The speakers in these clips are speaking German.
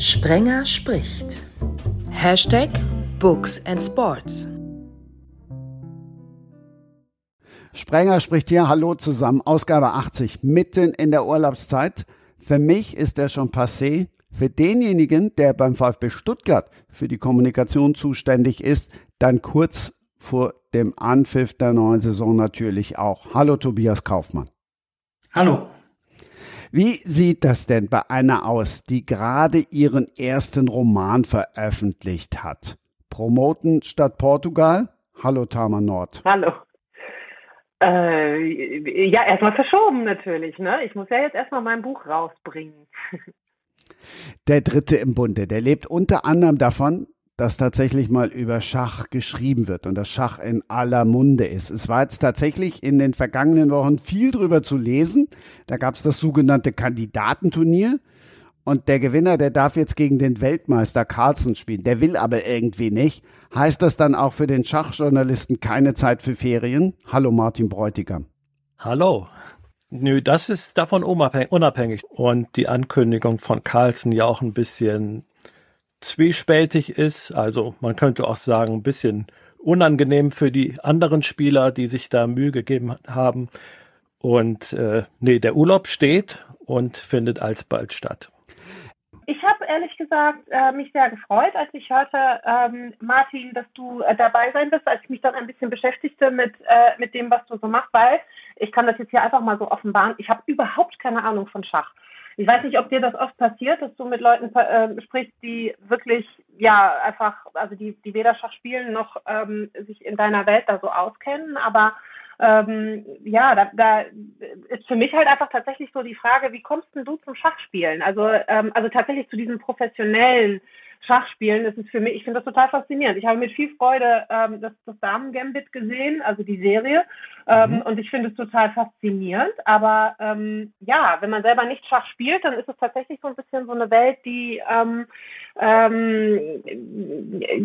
Sprenger spricht. Hashtag Books and Sports. Sprenger spricht hier. Hallo zusammen. Ausgabe 80, mitten in der Urlaubszeit. Für mich ist er schon passé. Für denjenigen, der beim VfB Stuttgart für die Kommunikation zuständig ist, dann kurz vor dem Anpfiff der neuen Saison natürlich auch. Hallo Tobias Kaufmann. Hallo. Wie sieht das denn bei einer aus, die gerade ihren ersten Roman veröffentlicht hat? Promoten statt Portugal? Hallo Tama Nord. Hallo. Äh, ja, erstmal verschoben natürlich. Ne? Ich muss ja jetzt erstmal mein Buch rausbringen. Der Dritte im Bunde, der lebt unter anderem davon, dass tatsächlich mal über Schach geschrieben wird und das Schach in aller Munde ist. Es war jetzt tatsächlich in den vergangenen Wochen viel drüber zu lesen. Da gab es das sogenannte Kandidatenturnier. Und der Gewinner, der darf jetzt gegen den Weltmeister Carlsen spielen. Der will aber irgendwie nicht. Heißt das dann auch für den Schachjournalisten keine Zeit für Ferien? Hallo Martin Bräutigam. Hallo. Nö, das ist davon unabhängig. Und die Ankündigung von Carlsen ja auch ein bisschen zwiespältig ist. Also man könnte auch sagen, ein bisschen unangenehm für die anderen Spieler, die sich da Mühe gegeben haben. Und äh, nee, der Urlaub steht und findet alsbald statt. Ich habe ehrlich gesagt äh, mich sehr gefreut, als ich hörte, ähm, Martin, dass du äh, dabei sein wirst, als ich mich dann ein bisschen beschäftigte mit, äh, mit dem, was du so machst, weil ich kann das jetzt hier einfach mal so offenbaren, ich habe überhaupt keine Ahnung von Schach. Ich weiß nicht, ob dir das oft passiert, dass du mit Leuten äh, sprichst, die wirklich, ja, einfach, also die, die weder Schach spielen noch ähm, sich in deiner Welt da so auskennen, aber ähm, ja, da, da ist für mich halt einfach tatsächlich so die Frage, wie kommst denn du zum Schachspielen? Also, ähm, also tatsächlich zu diesem professionellen Schachspielen. Das ist für mich, ich finde das total faszinierend. Ich habe mit viel Freude ähm, das, das Damen-Gambit gesehen, also die Serie. Ähm, mhm. Und ich finde es total faszinierend. Aber ähm, ja, wenn man selber nicht Schach spielt, dann ist es tatsächlich so ein bisschen so eine Welt, die ähm, ähm,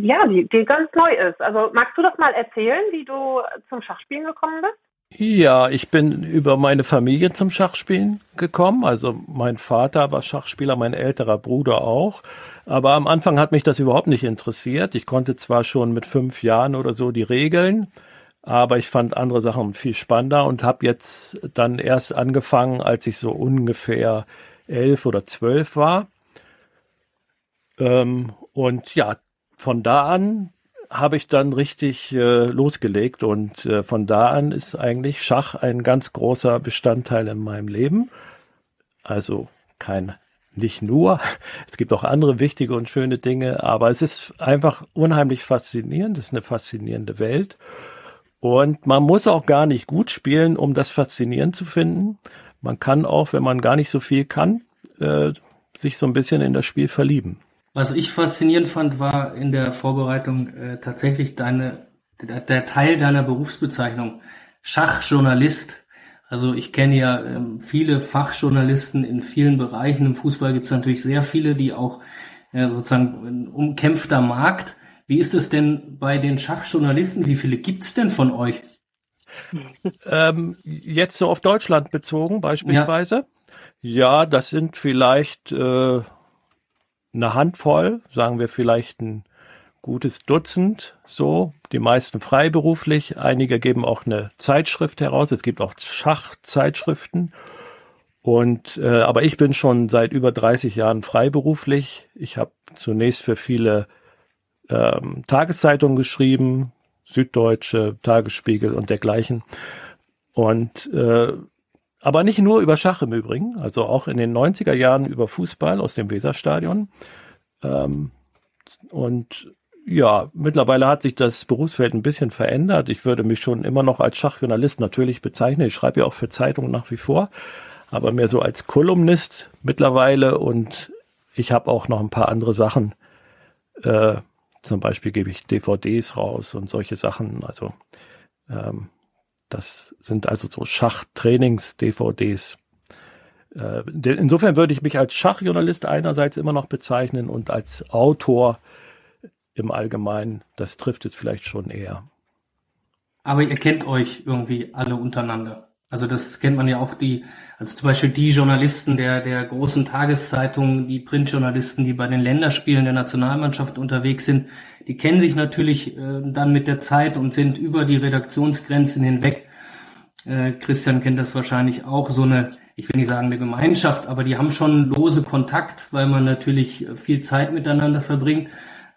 ja, die, die ganz neu ist. Also magst du das mal erzählen, wie du zum Schachspielen gekommen bist? Ja, ich bin über meine Familie zum Schachspielen gekommen. Also mein Vater war Schachspieler, mein älterer Bruder auch. Aber am Anfang hat mich das überhaupt nicht interessiert. Ich konnte zwar schon mit fünf Jahren oder so die Regeln, aber ich fand andere Sachen viel spannender und habe jetzt dann erst angefangen, als ich so ungefähr elf oder zwölf war. Ähm, und ja, von da an habe ich dann richtig äh, losgelegt und äh, von da an ist eigentlich Schach ein ganz großer Bestandteil in meinem Leben. Also kein nicht nur, es gibt auch andere wichtige und schöne Dinge, aber es ist einfach unheimlich faszinierend, es ist eine faszinierende Welt und man muss auch gar nicht gut spielen, um das faszinierend zu finden. Man kann auch, wenn man gar nicht so viel kann, äh, sich so ein bisschen in das Spiel verlieben. Was ich faszinierend fand, war in der Vorbereitung äh, tatsächlich deine, der, der, Teil deiner Berufsbezeichnung, Schachjournalist. Also ich kenne ja ähm, viele Fachjournalisten in vielen Bereichen. Im Fußball gibt es natürlich sehr viele, die auch äh, sozusagen ein umkämpfter Markt. Wie ist es denn bei den Schachjournalisten? Wie viele gibt es denn von euch? ähm, jetzt so auf Deutschland bezogen beispielsweise. Ja, ja das sind vielleicht äh, eine Handvoll, sagen wir vielleicht ein gutes Dutzend, so, die meisten freiberuflich, einige geben auch eine Zeitschrift heraus, es gibt auch Schachzeitschriften. Und äh, aber ich bin schon seit über 30 Jahren freiberuflich. Ich habe zunächst für viele ähm, Tageszeitungen geschrieben, Süddeutsche, Tagesspiegel und dergleichen. Und äh, aber nicht nur über Schach im Übrigen, also auch in den 90er Jahren über Fußball aus dem Weserstadion. Ähm, und ja, mittlerweile hat sich das Berufsfeld ein bisschen verändert. Ich würde mich schon immer noch als Schachjournalist natürlich bezeichnen. Ich schreibe ja auch für Zeitungen nach wie vor, aber mehr so als Kolumnist mittlerweile. Und ich habe auch noch ein paar andere Sachen. Äh, zum Beispiel gebe ich DVDs raus und solche Sachen. Also ähm, das sind also so Schachtrainings-DVDs. Äh, insofern würde ich mich als Schachjournalist einerseits immer noch bezeichnen und als Autor im Allgemeinen. Das trifft es vielleicht schon eher. Aber ihr kennt euch irgendwie alle untereinander. Also das kennt man ja auch die, also zum Beispiel die Journalisten der, der großen Tageszeitungen, die Printjournalisten, die bei den Länderspielen der Nationalmannschaft unterwegs sind, die kennen sich natürlich äh, dann mit der Zeit und sind über die Redaktionsgrenzen hinweg. Äh, Christian kennt das wahrscheinlich auch, so eine, ich will nicht sagen eine Gemeinschaft, aber die haben schon lose Kontakt, weil man natürlich viel Zeit miteinander verbringt.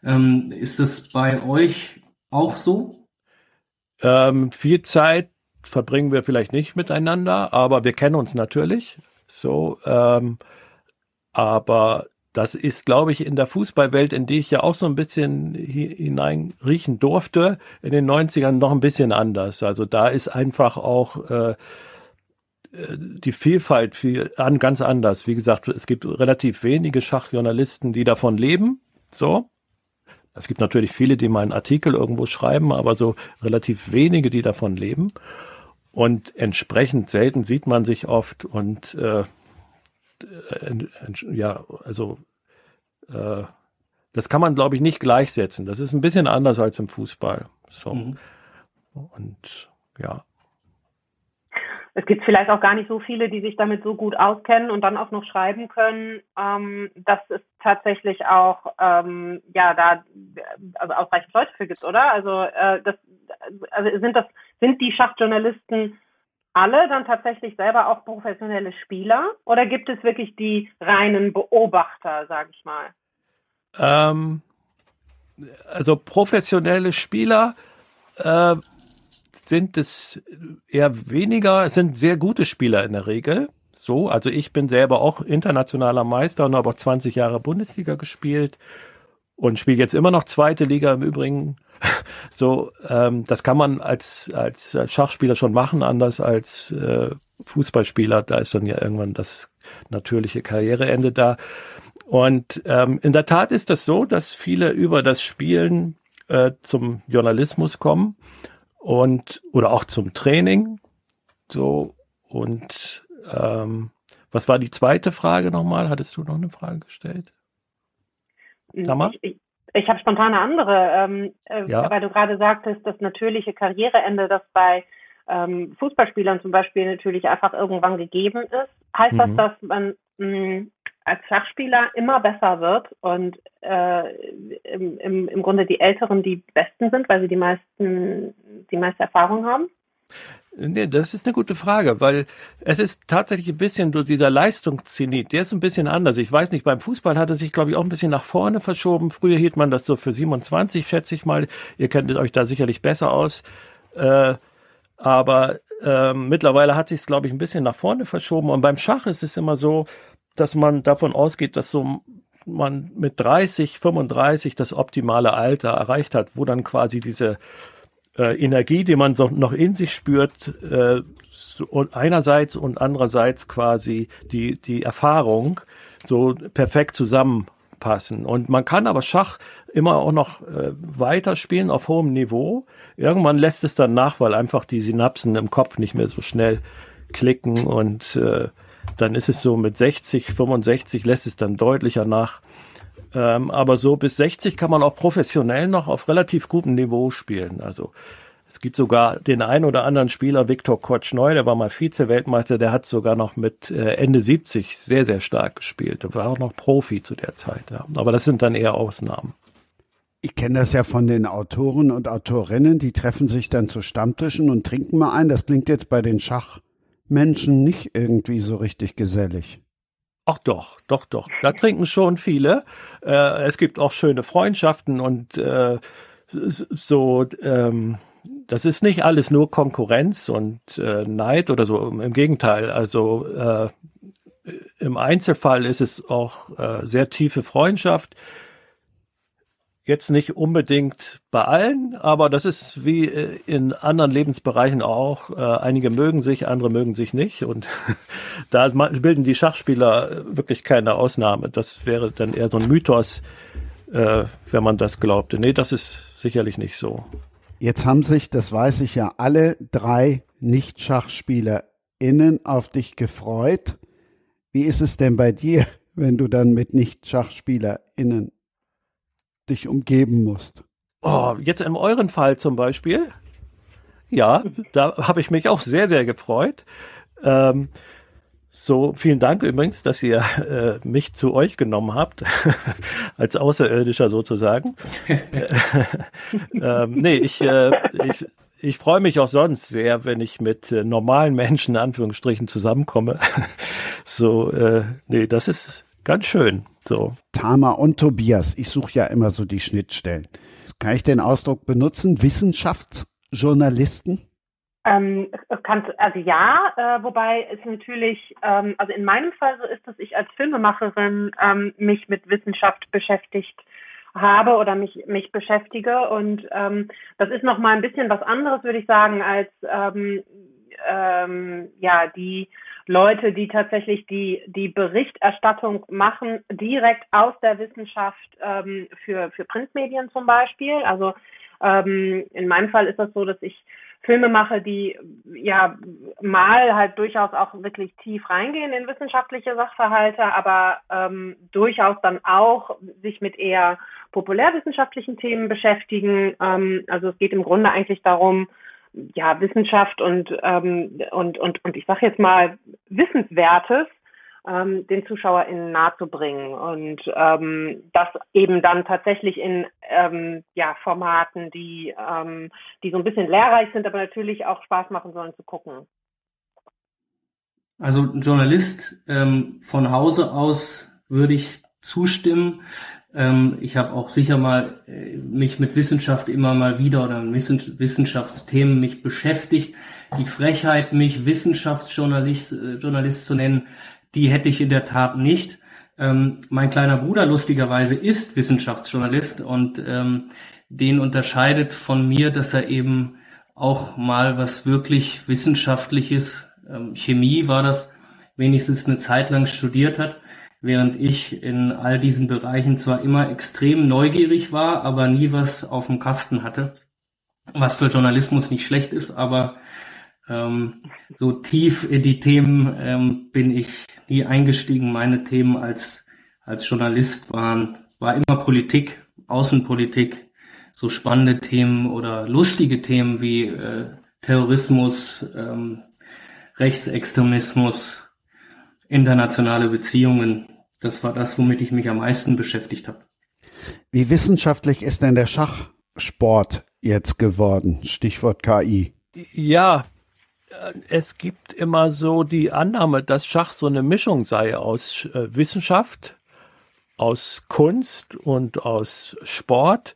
Ähm, ist das bei euch auch so? Ähm, viel Zeit verbringen wir vielleicht nicht miteinander, aber wir kennen uns natürlich. So, ähm, aber das ist, glaube ich, in der Fußballwelt, in die ich ja auch so ein bisschen hinein riechen durfte, in den 90ern noch ein bisschen anders. Also da ist einfach auch äh, die Vielfalt viel an, ganz anders. Wie gesagt, es gibt relativ wenige Schachjournalisten, die davon leben. So. Es gibt natürlich viele, die meinen Artikel irgendwo schreiben, aber so relativ wenige, die davon leben. Und entsprechend selten sieht man sich oft und äh, ja, also äh, das kann man, glaube ich, nicht gleichsetzen. Das ist ein bisschen anders als im Fußball. So. Mhm. Und ja. Es gibt vielleicht auch gar nicht so viele, die sich damit so gut auskennen und dann auch noch schreiben können, ähm, dass es tatsächlich auch ähm, ja da also ausreichend Leute für gibt, oder? Also äh, das also sind das sind die Schachjournalisten alle dann tatsächlich selber auch professionelle Spieler oder gibt es wirklich die reinen Beobachter, sage ich mal? Ähm, also professionelle Spieler äh, sind es eher weniger, sind sehr gute Spieler in der Regel. So, also ich bin selber auch internationaler Meister und habe auch 20 Jahre Bundesliga gespielt und spiele jetzt immer noch zweite Liga im Übrigen. So, ähm, das kann man als, als Schachspieler schon machen, anders als äh, Fußballspieler. Da ist dann ja irgendwann das natürliche Karriereende da. Und ähm, in der Tat ist das so, dass viele über das Spielen äh, zum Journalismus kommen und oder auch zum Training. So und ähm, was war die zweite Frage nochmal? Hattest du noch eine Frage gestellt? Tamar? Ich, ich, ich habe spontan eine andere, ähm, äh, ja. weil du gerade sagtest, das natürliche Karriereende, das bei ähm, Fußballspielern zum Beispiel natürlich einfach irgendwann gegeben ist. Heißt mhm. das, dass man mh, als Schachspieler immer besser wird und äh, im, im, im Grunde die Älteren die Besten sind, weil sie die meisten, die meiste Erfahrung haben? Nee, das ist eine gute Frage, weil es ist tatsächlich ein bisschen so dieser Leistungszenit, der ist ein bisschen anders. Ich weiß nicht, beim Fußball hat er sich, glaube ich, auch ein bisschen nach vorne verschoben. Früher hielt man das so für 27, schätze ich mal. Ihr kennt euch da sicherlich besser aus. Äh, aber äh, mittlerweile hat sich es, glaube ich, ein bisschen nach vorne verschoben. Und beim Schach ist es immer so, dass man davon ausgeht, dass so man mit 30, 35 das optimale Alter erreicht hat, wo dann quasi diese äh, Energie, die man so noch in sich spürt, äh, so einerseits und andererseits quasi die, die Erfahrung so perfekt zusammenpassen. Und man kann aber Schach immer auch noch äh, weiterspielen auf hohem Niveau. Irgendwann lässt es dann nach, weil einfach die Synapsen im Kopf nicht mehr so schnell klicken und äh, dann ist es so mit 60, 65 lässt es dann deutlicher nach. Ähm, aber so bis 60 kann man auch professionell noch auf relativ gutem Niveau spielen. Also es gibt sogar den einen oder anderen Spieler, Viktor Kotschneu, der war mal Vize-Weltmeister, der hat sogar noch mit äh, Ende 70 sehr, sehr stark gespielt. Der war auch noch Profi zu der Zeit. Ja. Aber das sind dann eher Ausnahmen. Ich kenne das ja von den Autoren und Autorinnen, die treffen sich dann zu Stammtischen und trinken mal ein. Das klingt jetzt bei den Schachmenschen nicht irgendwie so richtig gesellig. Ach doch, doch, doch. Da trinken schon viele. Äh, es gibt auch schöne Freundschaften und äh, so. Ähm, das ist nicht alles nur Konkurrenz und äh, Neid oder so. Im Gegenteil. Also äh, im Einzelfall ist es auch äh, sehr tiefe Freundschaft. Jetzt nicht unbedingt bei allen, aber das ist wie äh, in anderen Lebensbereichen auch. Äh, einige mögen sich, andere mögen sich nicht. Und da bilden die Schachspieler wirklich keine Ausnahme. Das wäre dann eher so ein Mythos, äh, wenn man das glaubte. Nee, das ist sicherlich nicht so. Jetzt haben sich, das weiß ich ja, alle drei Nicht-SchachspielerInnen auf dich gefreut. Wie ist es denn bei dir, wenn du dann mit Nicht-SchachspielerInnen dich umgeben musst. Oh, jetzt in eurem Fall zum Beispiel? Ja, da habe ich mich auch sehr, sehr gefreut. Ähm, so, vielen Dank übrigens, dass ihr äh, mich zu euch genommen habt, als Außerirdischer sozusagen. ähm, nee, ich, äh, ich, ich freue mich auch sonst sehr, wenn ich mit äh, normalen Menschen in Anführungsstrichen zusammenkomme. so, äh, nee, das ist ganz schön. So. Tama und Tobias, ich suche ja immer so die Schnittstellen. Kann ich den Ausdruck benutzen? Wissenschaftsjournalisten? Ähm, es kann, also ja, äh, wobei es natürlich, ähm, also in meinem Fall so ist, dass ich als Filmemacherin ähm, mich mit Wissenschaft beschäftigt habe oder mich mich beschäftige und ähm, das ist noch mal ein bisschen was anderes, würde ich sagen, als ähm, ähm, ja die Leute, die tatsächlich die die Berichterstattung machen direkt aus der Wissenschaft ähm, für für Printmedien zum Beispiel. Also ähm, in meinem Fall ist das so, dass ich Filme mache, die ja mal halt durchaus auch wirklich tief reingehen in wissenschaftliche Sachverhalte, aber ähm, durchaus dann auch sich mit eher populärwissenschaftlichen Themen beschäftigen. Ähm, also es geht im Grunde eigentlich darum, ja, Wissenschaft und, ähm, und, und, und ich sage jetzt mal Wissenswertes ähm, den ZuschauerInnen nahezubringen und ähm, das eben dann tatsächlich in ähm, ja, Formaten, die, ähm, die so ein bisschen lehrreich sind, aber natürlich auch Spaß machen sollen zu gucken. Also Journalist ähm, von Hause aus würde ich zustimmen. Ähm, ich habe auch sicher mal äh, mich mit Wissenschaft immer mal wieder oder Wissenschaftsthemen mich beschäftigt. Die Frechheit, mich Wissenschaftsjournalist äh, Journalist zu nennen, die hätte ich in der Tat nicht. Ähm, mein kleiner Bruder lustigerweise ist Wissenschaftsjournalist und ähm, den unterscheidet von mir, dass er eben auch mal was wirklich Wissenschaftliches, ähm, Chemie war das, wenigstens eine Zeit lang studiert hat, während ich in all diesen Bereichen zwar immer extrem neugierig war, aber nie was auf dem Kasten hatte, was für Journalismus nicht schlecht ist, aber ähm, so tief in die Themen ähm, bin ich nie eingestiegen. Meine Themen als, als Journalist waren, war immer Politik, Außenpolitik, so spannende Themen oder lustige Themen wie äh, Terrorismus, ähm, Rechtsextremismus, internationale Beziehungen. Das war das, womit ich mich am meisten beschäftigt habe. Wie wissenschaftlich ist denn der Schachsport jetzt geworden? Stichwort KI. Ja, es gibt immer so die Annahme, dass Schach so eine Mischung sei aus äh, Wissenschaft, aus Kunst und aus Sport.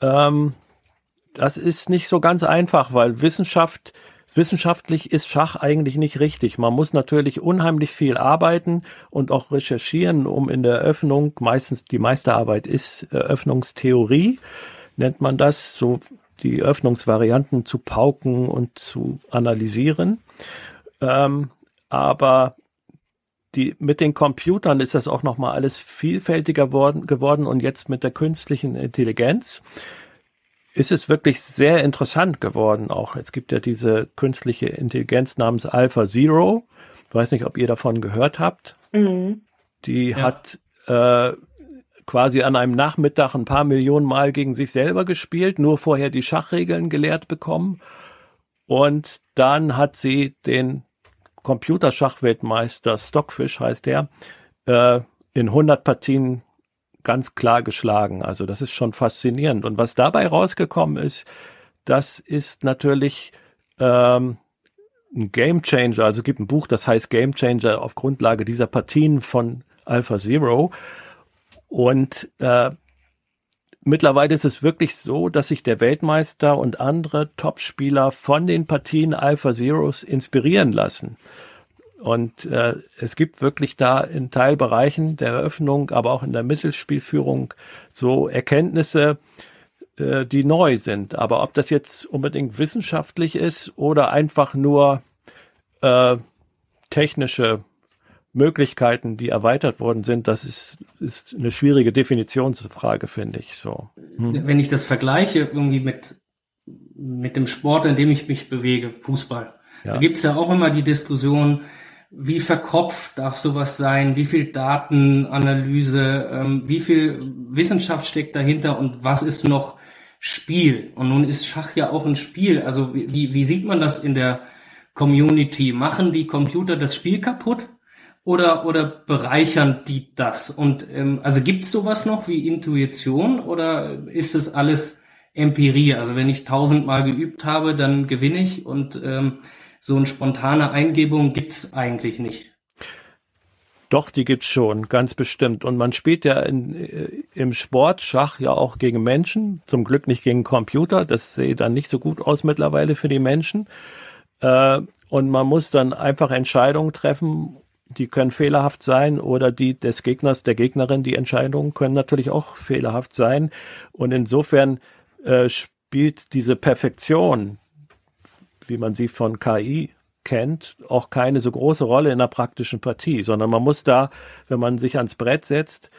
Ähm, das ist nicht so ganz einfach, weil Wissenschaft, wissenschaftlich ist Schach eigentlich nicht richtig. Man muss natürlich unheimlich viel arbeiten und auch recherchieren, um in der Eröffnung, meistens die meiste Arbeit ist Eröffnungstheorie, nennt man das, so die Öffnungsvarianten zu pauken und zu analysieren. Ähm, aber die, mit den Computern ist das auch nochmal alles vielfältiger worden, geworden und jetzt mit der künstlichen Intelligenz ist es wirklich sehr interessant geworden auch. Es gibt ja diese künstliche Intelligenz namens Alpha Zero. Ich weiß nicht, ob ihr davon gehört habt. Mhm. Die ja. hat äh, quasi an einem Nachmittag ein paar Millionen Mal gegen sich selber gespielt, nur vorher die Schachregeln gelehrt bekommen. Und dann hat sie den Computerschachweltmeister Stockfish, heißt der, äh, in 100 Partien ganz klar geschlagen. Also das ist schon faszinierend. Und was dabei rausgekommen ist, das ist natürlich ähm, ein Game Changer. Also es gibt ein Buch, das heißt Game Changer auf Grundlage dieser Partien von Alpha Zero. Und äh, mittlerweile ist es wirklich so, dass sich der Weltmeister und andere Topspieler von den Partien Alpha Zeros inspirieren lassen. Und äh, es gibt wirklich da in Teilbereichen der Eröffnung, aber auch in der Mittelspielführung so Erkenntnisse, äh, die neu sind. Aber ob das jetzt unbedingt wissenschaftlich ist oder einfach nur äh, technische Möglichkeiten, die erweitert worden sind, das ist, ist eine schwierige Definitionsfrage, finde ich so. Hm. Wenn ich das vergleiche irgendwie mit, mit dem Sport, in dem ich mich bewege, Fußball, ja. da gibt's ja auch immer die Diskussion, wie verkopft darf sowas sein, wie viel Datenanalyse, ähm, wie viel Wissenschaft steckt dahinter und was ist noch Spiel. Und nun ist Schach ja auch ein Spiel. Also wie, wie sieht man das in der Community? Machen die Computer das Spiel kaputt? Oder, oder bereichern die das? Und ähm, also gibt es sowas noch wie Intuition oder ist es alles Empirie? Also wenn ich tausendmal geübt habe, dann gewinne ich und ähm, so eine spontane Eingebung gibt's eigentlich nicht. Doch, die gibt's schon, ganz bestimmt. Und man spielt ja in, äh, im Sport Schach ja auch gegen Menschen, zum Glück nicht gegen Computer. Das sieht dann nicht so gut aus mittlerweile für die Menschen. Äh, und man muss dann einfach Entscheidungen treffen, die können fehlerhaft sein oder die des Gegners, der Gegnerin, die Entscheidungen können natürlich auch fehlerhaft sein. Und insofern äh, spielt diese Perfektion, wie man sie von KI kennt, auch keine so große Rolle in der praktischen Partie, sondern man muss da, wenn man sich ans Brett setzt,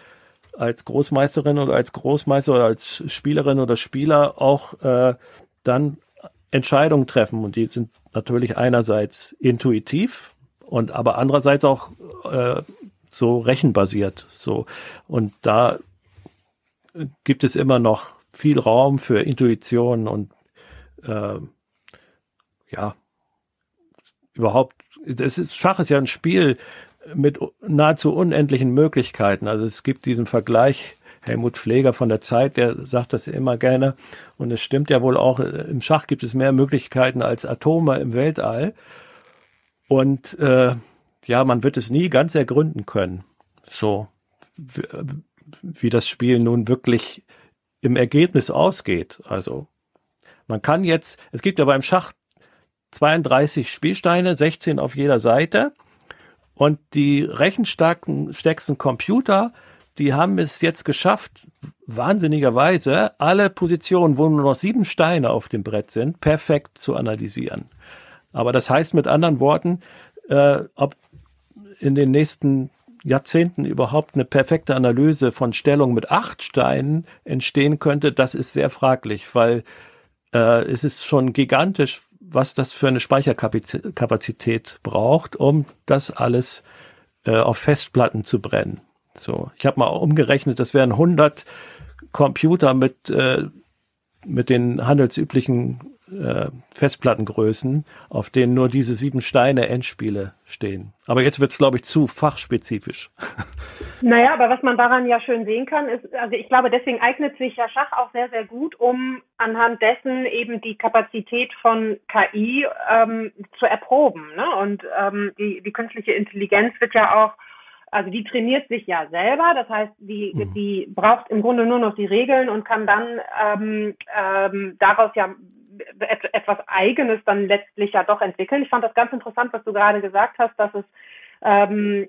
als Großmeisterin oder als Großmeister oder als Spielerin oder Spieler auch äh, dann Entscheidungen treffen. Und die sind natürlich einerseits intuitiv und aber andererseits auch äh, so rechenbasiert. So. Und da gibt es immer noch viel Raum für Intuition und äh, ja, überhaupt, es ist, Schach ist ja ein Spiel mit nahezu unendlichen Möglichkeiten. Also es gibt diesen Vergleich, Helmut Pfleger von der Zeit, der sagt das immer gerne. Und es stimmt ja wohl auch, im Schach gibt es mehr Möglichkeiten als Atome im Weltall. Und äh, ja, man wird es nie ganz ergründen können. So, wie, wie das Spiel nun wirklich im Ergebnis ausgeht. Also man kann jetzt, es gibt ja beim Schach 32 Spielsteine, 16 auf jeder Seite. Und die rechenstärksten Computer, die haben es jetzt geschafft, wahnsinnigerweise alle Positionen, wo nur noch sieben Steine auf dem Brett sind, perfekt zu analysieren. Aber das heißt mit anderen Worten, äh, ob in den nächsten Jahrzehnten überhaupt eine perfekte Analyse von Stellung mit acht Steinen entstehen könnte, das ist sehr fraglich, weil äh, es ist schon gigantisch, was das für eine Speicherkapazität braucht, um das alles äh, auf Festplatten zu brennen. So, ich habe mal umgerechnet, das wären 100 Computer mit äh, mit den handelsüblichen äh, Festplattengrößen, auf denen nur diese sieben Steine Endspiele stehen. Aber jetzt wird es, glaube ich, zu fachspezifisch. Naja, aber was man daran ja schön sehen kann, ist, also ich glaube, deswegen eignet sich ja Schach auch sehr, sehr gut, um anhand dessen eben die Kapazität von KI ähm, zu erproben. Ne? Und ähm, die, die künstliche Intelligenz wird ja auch also die trainiert sich ja selber, das heißt, die, mhm. die braucht im Grunde nur noch die Regeln und kann dann ähm, ähm, daraus ja etwas Eigenes dann letztlich ja doch entwickeln. Ich fand das ganz interessant, was du gerade gesagt hast, dass es ähm,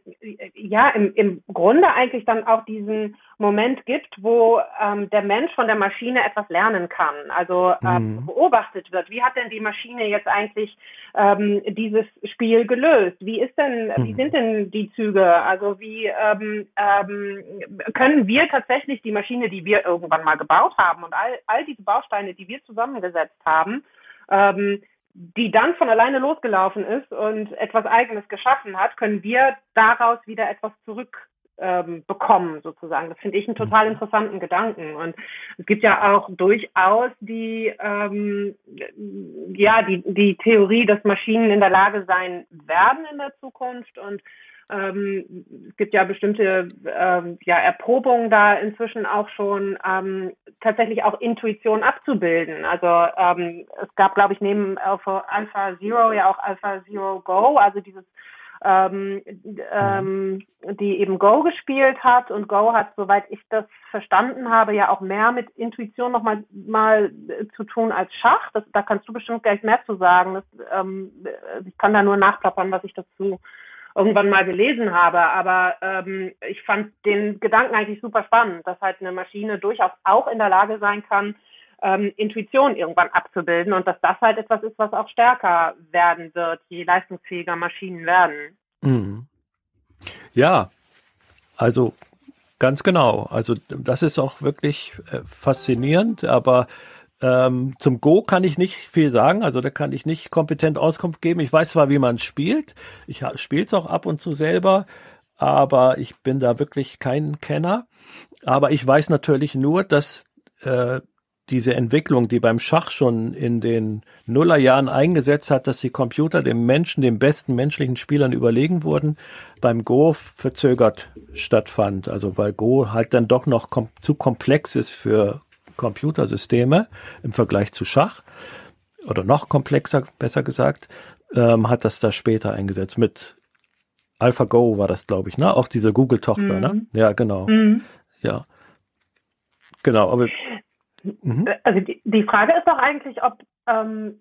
ja im, im Grunde eigentlich dann auch diesen Moment gibt, wo ähm, der Mensch von der Maschine etwas lernen kann, also ähm, mhm. beobachtet wird. Wie hat denn die Maschine jetzt eigentlich ähm, dieses Spiel gelöst? Wie ist denn, mhm. wie sind denn die Züge? Also wie ähm, ähm, können wir tatsächlich die Maschine, die wir irgendwann mal gebaut haben und all, all diese Bausteine, die wir zusammengesetzt haben, ähm, die dann von alleine losgelaufen ist und etwas Eigenes geschaffen hat, können wir daraus wieder etwas zurück ähm, bekommen, sozusagen. Das finde ich einen total mhm. interessanten Gedanken. Und es gibt ja auch durchaus die, ähm, ja, die, die Theorie, dass Maschinen in der Lage sein werden in der Zukunft und ähm, es gibt ja bestimmte ähm, ja, Erprobungen da inzwischen auch schon, ähm, tatsächlich auch Intuition abzubilden. Also ähm, es gab, glaube ich, neben Alpha Zero ja auch Alpha Zero Go, also dieses ähm, ähm, die eben Go gespielt hat und Go hat, soweit ich das verstanden habe, ja auch mehr mit Intuition nochmal mal zu tun als Schach. Das, da kannst du bestimmt gleich mehr zu sagen. Das, ähm, ich kann da nur nachplappern, was ich dazu irgendwann mal gelesen habe. Aber ähm, ich fand den Gedanken eigentlich super spannend, dass halt eine Maschine durchaus auch in der Lage sein kann, ähm, Intuition irgendwann abzubilden und dass das halt etwas ist, was auch stärker werden wird, je leistungsfähiger Maschinen werden. Mhm. Ja, also ganz genau. Also das ist auch wirklich äh, faszinierend, aber ähm, zum Go kann ich nicht viel sagen, also da kann ich nicht kompetent Auskunft geben. Ich weiß zwar, wie man spielt, ich spiele es auch ab und zu selber, aber ich bin da wirklich kein Kenner. Aber ich weiß natürlich nur, dass äh, diese Entwicklung, die beim Schach schon in den Nullerjahren eingesetzt hat, dass die Computer dem Menschen, den besten menschlichen Spielern überlegen wurden, beim Go verzögert stattfand. Also weil Go halt dann doch noch kom zu komplex ist für Computersysteme im Vergleich zu Schach oder noch komplexer, besser gesagt, ähm, hat das da später eingesetzt. Mit AlphaGo war das, glaube ich, ne? Auch diese Google-Tochter, ne? mhm. ne? Ja, genau. Mhm. Ja. Genau, aber Mhm. Also die, die Frage ist doch eigentlich, ob ähm,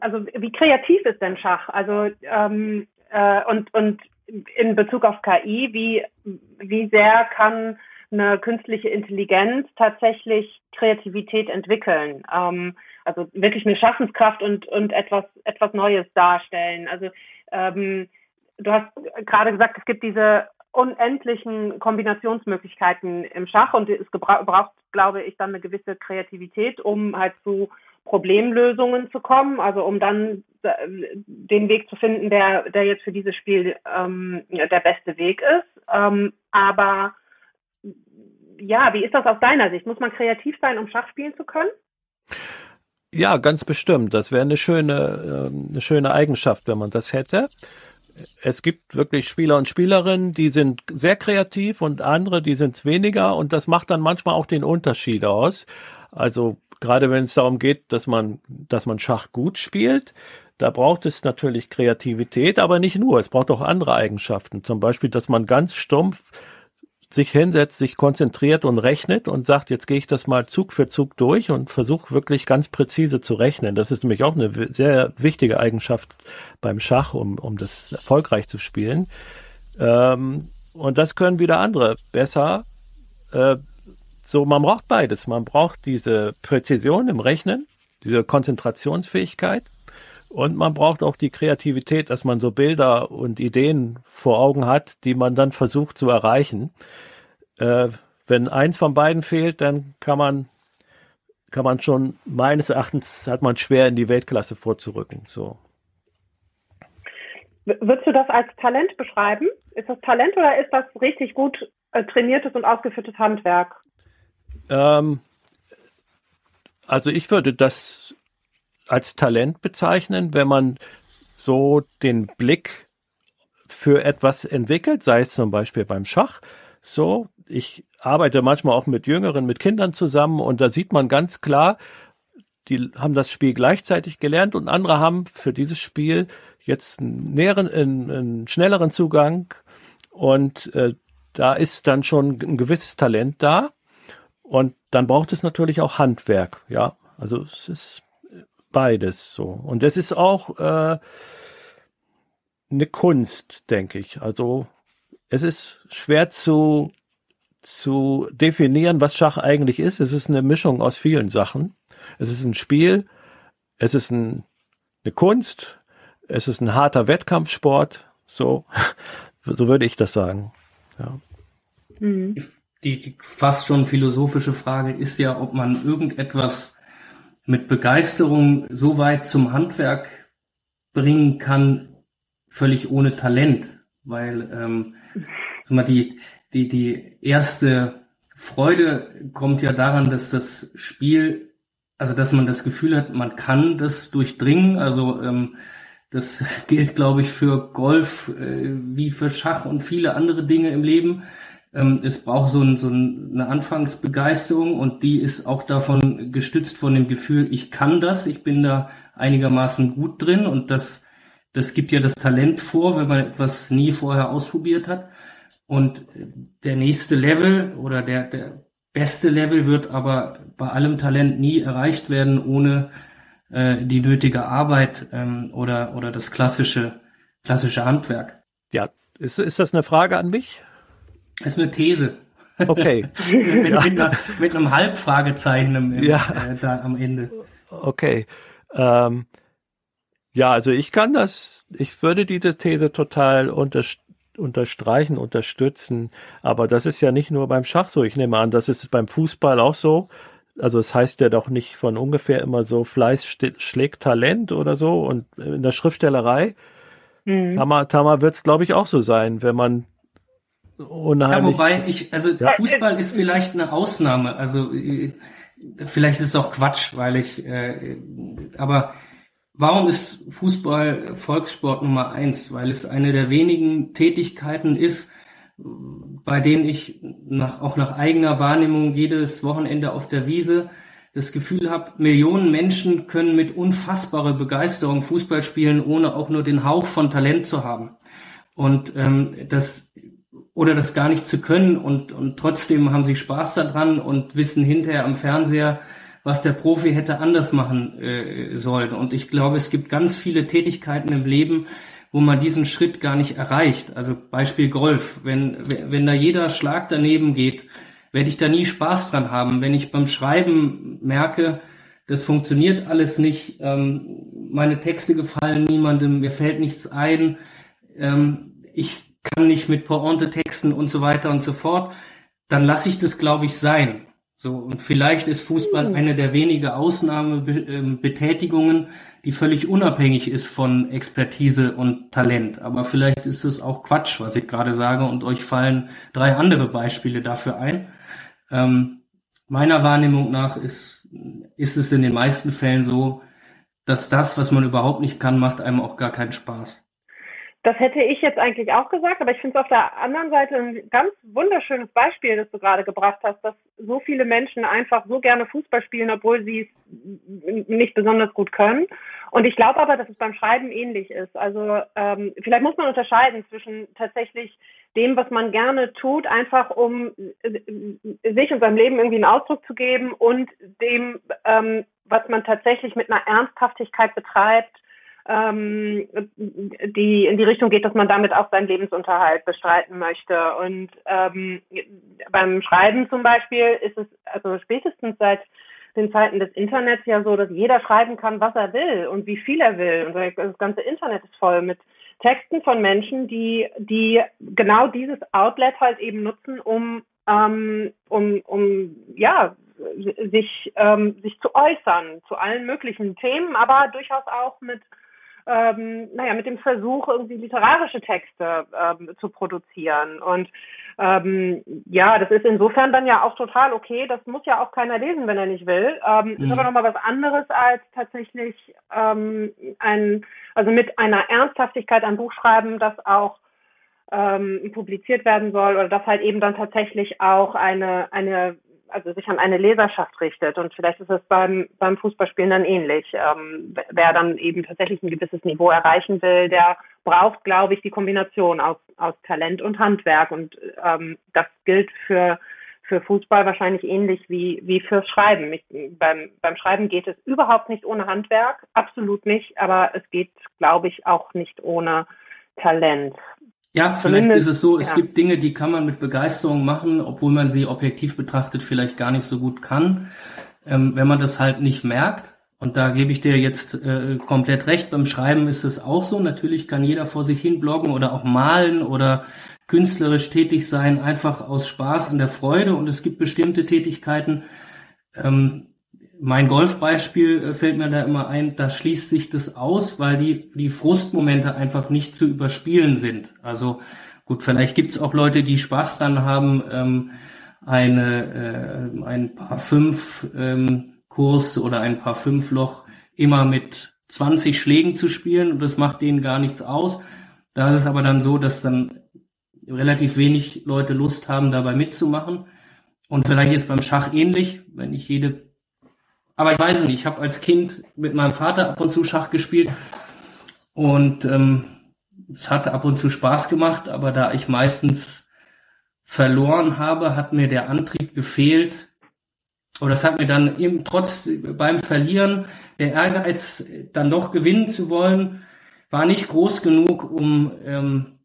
also wie kreativ ist denn Schach? Also ähm, äh, und und in Bezug auf KI, wie wie sehr kann eine künstliche Intelligenz tatsächlich Kreativität entwickeln? Ähm, also wirklich eine Schaffenskraft und und etwas etwas Neues darstellen. Also ähm, du hast gerade gesagt, es gibt diese unendlichen Kombinationsmöglichkeiten im Schach und es braucht, glaube ich, dann eine gewisse Kreativität, um halt zu Problemlösungen zu kommen, also um dann äh, den Weg zu finden, der, der jetzt für dieses Spiel ähm, der beste Weg ist. Ähm, aber ja, wie ist das aus deiner Sicht? Muss man kreativ sein, um Schach spielen zu können? Ja, ganz bestimmt. Das wäre eine schöne, äh, eine schöne Eigenschaft, wenn man das hätte es gibt wirklich Spieler und Spielerinnen, die sind sehr kreativ und andere, die sind es weniger und das macht dann manchmal auch den Unterschied aus. Also gerade wenn es darum geht, dass man, dass man Schach gut spielt, da braucht es natürlich Kreativität, aber nicht nur. Es braucht auch andere Eigenschaften. Zum Beispiel, dass man ganz stumpf sich hinsetzt, sich konzentriert und rechnet und sagt, jetzt gehe ich das mal Zug für Zug durch und versuche wirklich ganz präzise zu rechnen. Das ist nämlich auch eine sehr wichtige Eigenschaft beim Schach, um, um das erfolgreich zu spielen. Ähm, und das können wieder andere besser. Äh, so, man braucht beides. Man braucht diese Präzision im Rechnen, diese Konzentrationsfähigkeit und man braucht auch die Kreativität, dass man so Bilder und Ideen vor Augen hat, die man dann versucht zu erreichen. Äh, wenn eins von beiden fehlt, dann kann man kann man schon meines Erachtens hat man schwer in die Weltklasse vorzurücken. So. Würdest du das als Talent beschreiben? Ist das Talent oder ist das richtig gut äh, trainiertes und ausgeführtes Handwerk? Ähm, also ich würde das als Talent bezeichnen, wenn man so den Blick für etwas entwickelt, sei es zum Beispiel beim Schach. So, ich arbeite manchmal auch mit Jüngeren, mit Kindern zusammen und da sieht man ganz klar, die haben das Spiel gleichzeitig gelernt und andere haben für dieses Spiel jetzt einen, näheren, einen, einen schnelleren Zugang und äh, da ist dann schon ein gewisses Talent da und dann braucht es natürlich auch Handwerk, ja. Also es ist beides so. Und es ist auch äh, eine Kunst, denke ich. Also es ist schwer zu, zu definieren, was Schach eigentlich ist. Es ist eine Mischung aus vielen Sachen. Es ist ein Spiel, es ist ein, eine Kunst, es ist ein harter Wettkampfsport. So, so würde ich das sagen. Ja. Mhm. Die, die fast schon philosophische Frage ist ja, ob man irgendetwas mit Begeisterung so weit zum Handwerk bringen kann, völlig ohne Talent, weil ähm, die, die, die erste Freude kommt ja daran, dass das Spiel, also dass man das Gefühl hat, man kann das durchdringen. Also ähm, das gilt, glaube ich, für Golf äh, wie für Schach und viele andere Dinge im Leben. Ähm, es braucht so, ein, so eine Anfangsbegeisterung und die ist auch davon gestützt von dem Gefühl, ich kann das, ich bin da einigermaßen gut drin und das, das gibt ja das Talent vor, wenn man etwas nie vorher ausprobiert hat. Und der nächste Level oder der, der beste Level wird aber bei allem Talent nie erreicht werden, ohne äh, die nötige Arbeit ähm, oder, oder das klassische, klassische Handwerk. Ja, ist, ist das eine Frage an mich? Das ist eine These. Okay. mit, ja. mit, einer, mit, einem Halbfragezeichen im, ja. äh, da am Ende. Okay. Ähm, ja, also ich kann das, ich würde diese These total unter, unterstreichen, unterstützen. Aber das ist ja nicht nur beim Schach so. Ich nehme an, das ist beim Fußball auch so. Also es heißt ja doch nicht von ungefähr immer so, Fleiß schlägt Talent oder so. Und in der Schriftstellerei, mhm. Tama, Tama wird es, glaube ich, auch so sein. Wenn man unheimlich. Ja, wobei ich, also ja. Fußball ist vielleicht eine Ausnahme. Also äh, vielleicht ist es auch Quatsch, weil ich, äh, aber warum ist Fußball Volkssport Nummer eins? Weil es eine der wenigen Tätigkeiten ist, bei denen ich nach, auch nach eigener Wahrnehmung jedes Wochenende auf der Wiese das Gefühl habe, Millionen Menschen können mit unfassbarer Begeisterung Fußball spielen, ohne auch nur den Hauch von Talent zu haben. Und ähm, das oder das gar nicht zu können und, und trotzdem haben sie Spaß daran und wissen hinterher am Fernseher, was der Profi hätte anders machen äh, sollen. Und ich glaube, es gibt ganz viele Tätigkeiten im Leben, wo man diesen Schritt gar nicht erreicht. Also Beispiel Golf. Wenn, wenn da jeder Schlag daneben geht, werde ich da nie Spaß dran haben. Wenn ich beim Schreiben merke, das funktioniert alles nicht, ähm, meine Texte gefallen niemandem, mir fällt nichts ein, ähm, ich kann nicht mit Pointe texten und so weiter und so fort, dann lasse ich das, glaube ich, sein. So, und vielleicht ist Fußball hm. eine der wenigen Ausnahmebetätigungen, die völlig unabhängig ist von Expertise und Talent. Aber vielleicht ist es auch Quatsch, was ich gerade sage, und euch fallen drei andere Beispiele dafür ein. Ähm, meiner Wahrnehmung nach ist, ist es in den meisten Fällen so, dass das, was man überhaupt nicht kann, macht einem auch gar keinen Spaß. Das hätte ich jetzt eigentlich auch gesagt, aber ich finde es auf der anderen Seite ein ganz wunderschönes Beispiel, das du gerade gebracht hast, dass so viele Menschen einfach so gerne Fußball spielen, obwohl sie es nicht besonders gut können. Und ich glaube aber, dass es beim Schreiben ähnlich ist. Also ähm, vielleicht muss man unterscheiden zwischen tatsächlich dem, was man gerne tut, einfach um sich und seinem Leben irgendwie einen Ausdruck zu geben und dem, ähm, was man tatsächlich mit einer Ernsthaftigkeit betreibt, ähm, die in die Richtung geht, dass man damit auch seinen Lebensunterhalt bestreiten möchte. Und ähm, beim Schreiben zum Beispiel ist es also spätestens seit den Zeiten des Internets ja so, dass jeder schreiben kann, was er will und wie viel er will. Und das ganze Internet ist voll mit Texten von Menschen, die, die genau dieses Outlet halt eben nutzen, um, ähm, um, um ja, sich, ähm, sich zu äußern zu allen möglichen Themen, aber durchaus auch mit ähm, naja, mit dem Versuch, irgendwie literarische Texte ähm, zu produzieren. Und ähm, ja, das ist insofern dann ja auch total okay. Das muss ja auch keiner lesen, wenn er nicht will. Ähm, mhm. Ist aber nochmal was anderes als tatsächlich ähm, ein, also mit einer Ernsthaftigkeit ein Buch schreiben, das auch ähm, publiziert werden soll oder das halt eben dann tatsächlich auch eine, eine also sich an eine Leserschaft richtet. Und vielleicht ist es beim, beim Fußballspielen dann ähnlich. Ähm, wer dann eben tatsächlich ein gewisses Niveau erreichen will, der braucht, glaube ich, die Kombination aus, aus Talent und Handwerk. Und ähm, das gilt für, für Fußball wahrscheinlich ähnlich wie, wie fürs Schreiben. Ich, beim, beim Schreiben geht es überhaupt nicht ohne Handwerk, absolut nicht, aber es geht, glaube ich, auch nicht ohne Talent. Ja, vielleicht ist es so, es ja. gibt Dinge, die kann man mit Begeisterung machen, obwohl man sie objektiv betrachtet vielleicht gar nicht so gut kann. Ähm, wenn man das halt nicht merkt, und da gebe ich dir jetzt äh, komplett recht, beim Schreiben ist es auch so. Natürlich kann jeder vor sich hin bloggen oder auch malen oder künstlerisch tätig sein, einfach aus Spaß an der Freude. Und es gibt bestimmte Tätigkeiten, ähm, mein Golfbeispiel äh, fällt mir da immer ein, da schließt sich das aus, weil die, die Frustmomente einfach nicht zu überspielen sind. Also gut, vielleicht gibt's auch Leute, die Spaß dran haben, ähm, eine, äh, ein paar fünf ähm, Kurs oder ein paar fünf Loch immer mit 20 Schlägen zu spielen und das macht denen gar nichts aus. Da ist es aber dann so, dass dann relativ wenig Leute Lust haben, dabei mitzumachen. Und vielleicht ist beim Schach ähnlich, wenn ich jede aber ich weiß nicht, ich habe als Kind mit meinem Vater ab und zu Schach gespielt und ähm, es hatte ab und zu Spaß gemacht, aber da ich meistens verloren habe, hat mir der Antrieb gefehlt. Oder es hat mir dann eben trotz beim Verlieren der Ehrgeiz, dann doch gewinnen zu wollen, war nicht groß genug, um ähm,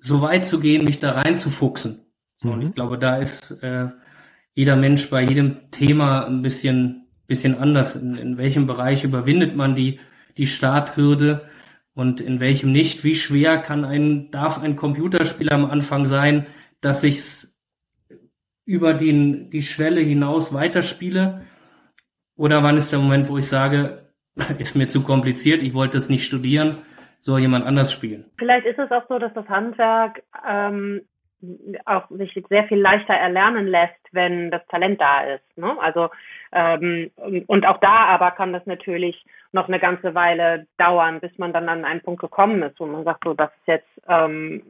so weit zu gehen, mich da reinzufuchsen. Mhm. Und ich glaube, da ist äh, jeder Mensch bei jedem Thema ein bisschen bisschen anders. In, in welchem Bereich überwindet man die, die Starthürde und in welchem nicht? Wie schwer kann ein, darf ein Computerspiel am Anfang sein, dass ich über den, die Schwelle hinaus weiterspiele? Oder wann ist der Moment, wo ich sage, ist mir zu kompliziert, ich wollte es nicht studieren, soll jemand anders spielen? Vielleicht ist es auch so, dass das Handwerk ähm, auch sich sehr viel leichter erlernen lässt, wenn das Talent da ist. Ne? Also ähm, und auch da aber kann das natürlich noch eine ganze Weile dauern, bis man dann an einen Punkt gekommen ist, wo man sagt, so das ist jetzt ähm,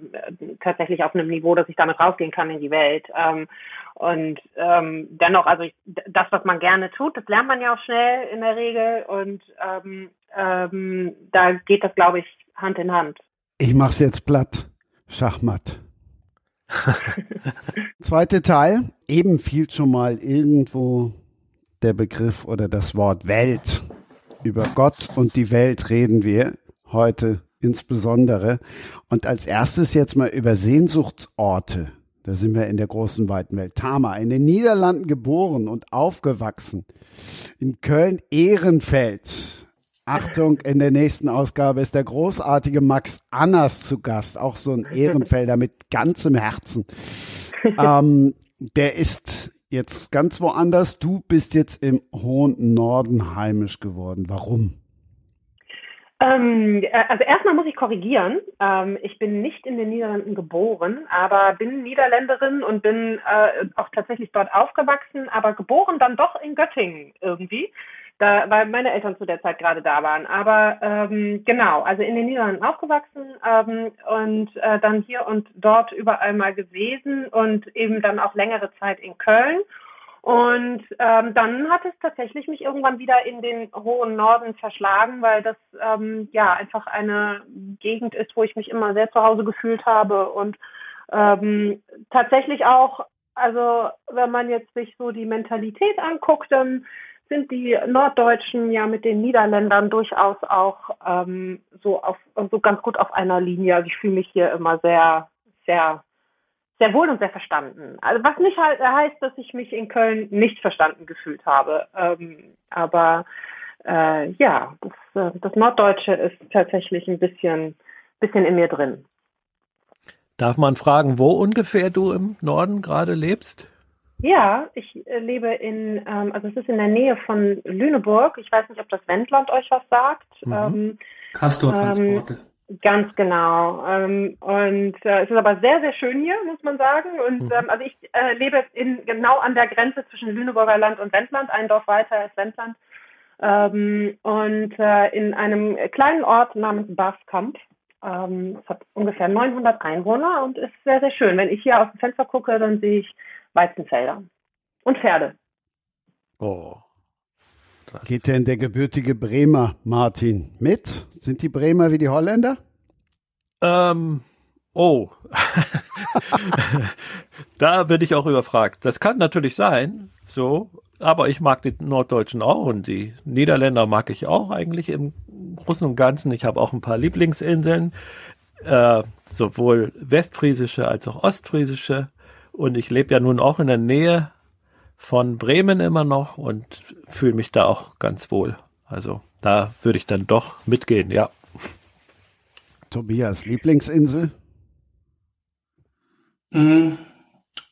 tatsächlich auf einem Niveau, dass ich damit rausgehen kann in die Welt. Ähm, und ähm, dennoch, also ich, das, was man gerne tut, das lernt man ja auch schnell in der Regel und ähm, ähm, da geht das, glaube ich, Hand in Hand. Ich mache es jetzt platt. Schachmatt. Zweiter Teil. Eben fiel schon mal irgendwo der Begriff oder das Wort Welt. Über Gott und die Welt reden wir heute insbesondere. Und als erstes jetzt mal über Sehnsuchtsorte. Da sind wir in der großen weiten Welt. Tama, in den Niederlanden geboren und aufgewachsen. In Köln-Ehrenfeld. Achtung, in der nächsten Ausgabe ist der großartige Max Annas zu Gast. Auch so ein Ehrenfelder mit ganzem Herzen. Ähm, der ist jetzt ganz woanders. Du bist jetzt im hohen Norden heimisch geworden. Warum? Ähm, äh, also erstmal muss ich korrigieren. Ähm, ich bin nicht in den Niederlanden geboren, aber bin Niederländerin und bin äh, auch tatsächlich dort aufgewachsen, aber geboren dann doch in Göttingen irgendwie. Da, weil meine Eltern zu der Zeit gerade da waren. Aber ähm, genau, also in den Niederlanden aufgewachsen ähm, und äh, dann hier und dort überall mal gewesen und eben dann auch längere Zeit in Köln und ähm, dann hat es tatsächlich mich irgendwann wieder in den hohen Norden verschlagen, weil das ähm, ja einfach eine Gegend ist, wo ich mich immer sehr zu Hause gefühlt habe und ähm, tatsächlich auch, also wenn man jetzt sich so die Mentalität anguckt, dann sind die Norddeutschen ja mit den Niederländern durchaus auch ähm, so auf so ganz gut auf einer Linie. Also ich fühle mich hier immer sehr, sehr sehr wohl und sehr verstanden. Also was nicht halt heißt, dass ich mich in Köln nicht verstanden gefühlt habe. Ähm, aber äh, ja, das, äh, das, Norddeutsche ist tatsächlich ein bisschen, bisschen in mir drin. Darf man fragen, wo ungefähr du im Norden gerade lebst? Ja, ich äh, lebe in, ähm, also es ist in der Nähe von Lüneburg. Ich weiß nicht, ob das Wendland euch was sagt. Mhm. Ähm, Castor-Transporte. Ähm, Ganz genau. Ähm, und äh, es ist aber sehr, sehr schön hier, muss man sagen. Und mhm. ähm, also ich äh, lebe in, genau an der Grenze zwischen Lüneburger Land und Wendland. Ein Dorf weiter ist Wendland. Ähm, und äh, in einem kleinen Ort namens Baskamp. Ähm, es hat ungefähr 900 Einwohner und ist sehr, sehr schön. Wenn ich hier aus dem Fenster gucke, dann sehe ich Weizenfelder und Pferde. Oh, Geht denn der gebürtige Bremer Martin mit? Sind die Bremer wie die Holländer? Ähm, oh. da bin ich auch überfragt. Das kann natürlich sein, so. Aber ich mag die Norddeutschen auch und die Niederländer mag ich auch eigentlich im Großen und Ganzen. Ich habe auch ein paar Lieblingsinseln, äh, sowohl westfriesische als auch ostfriesische. Und ich lebe ja nun auch in der Nähe von Bremen immer noch und fühle mich da auch ganz wohl. Also da würde ich dann doch mitgehen, ja. Tobias, Lieblingsinsel? Mhm.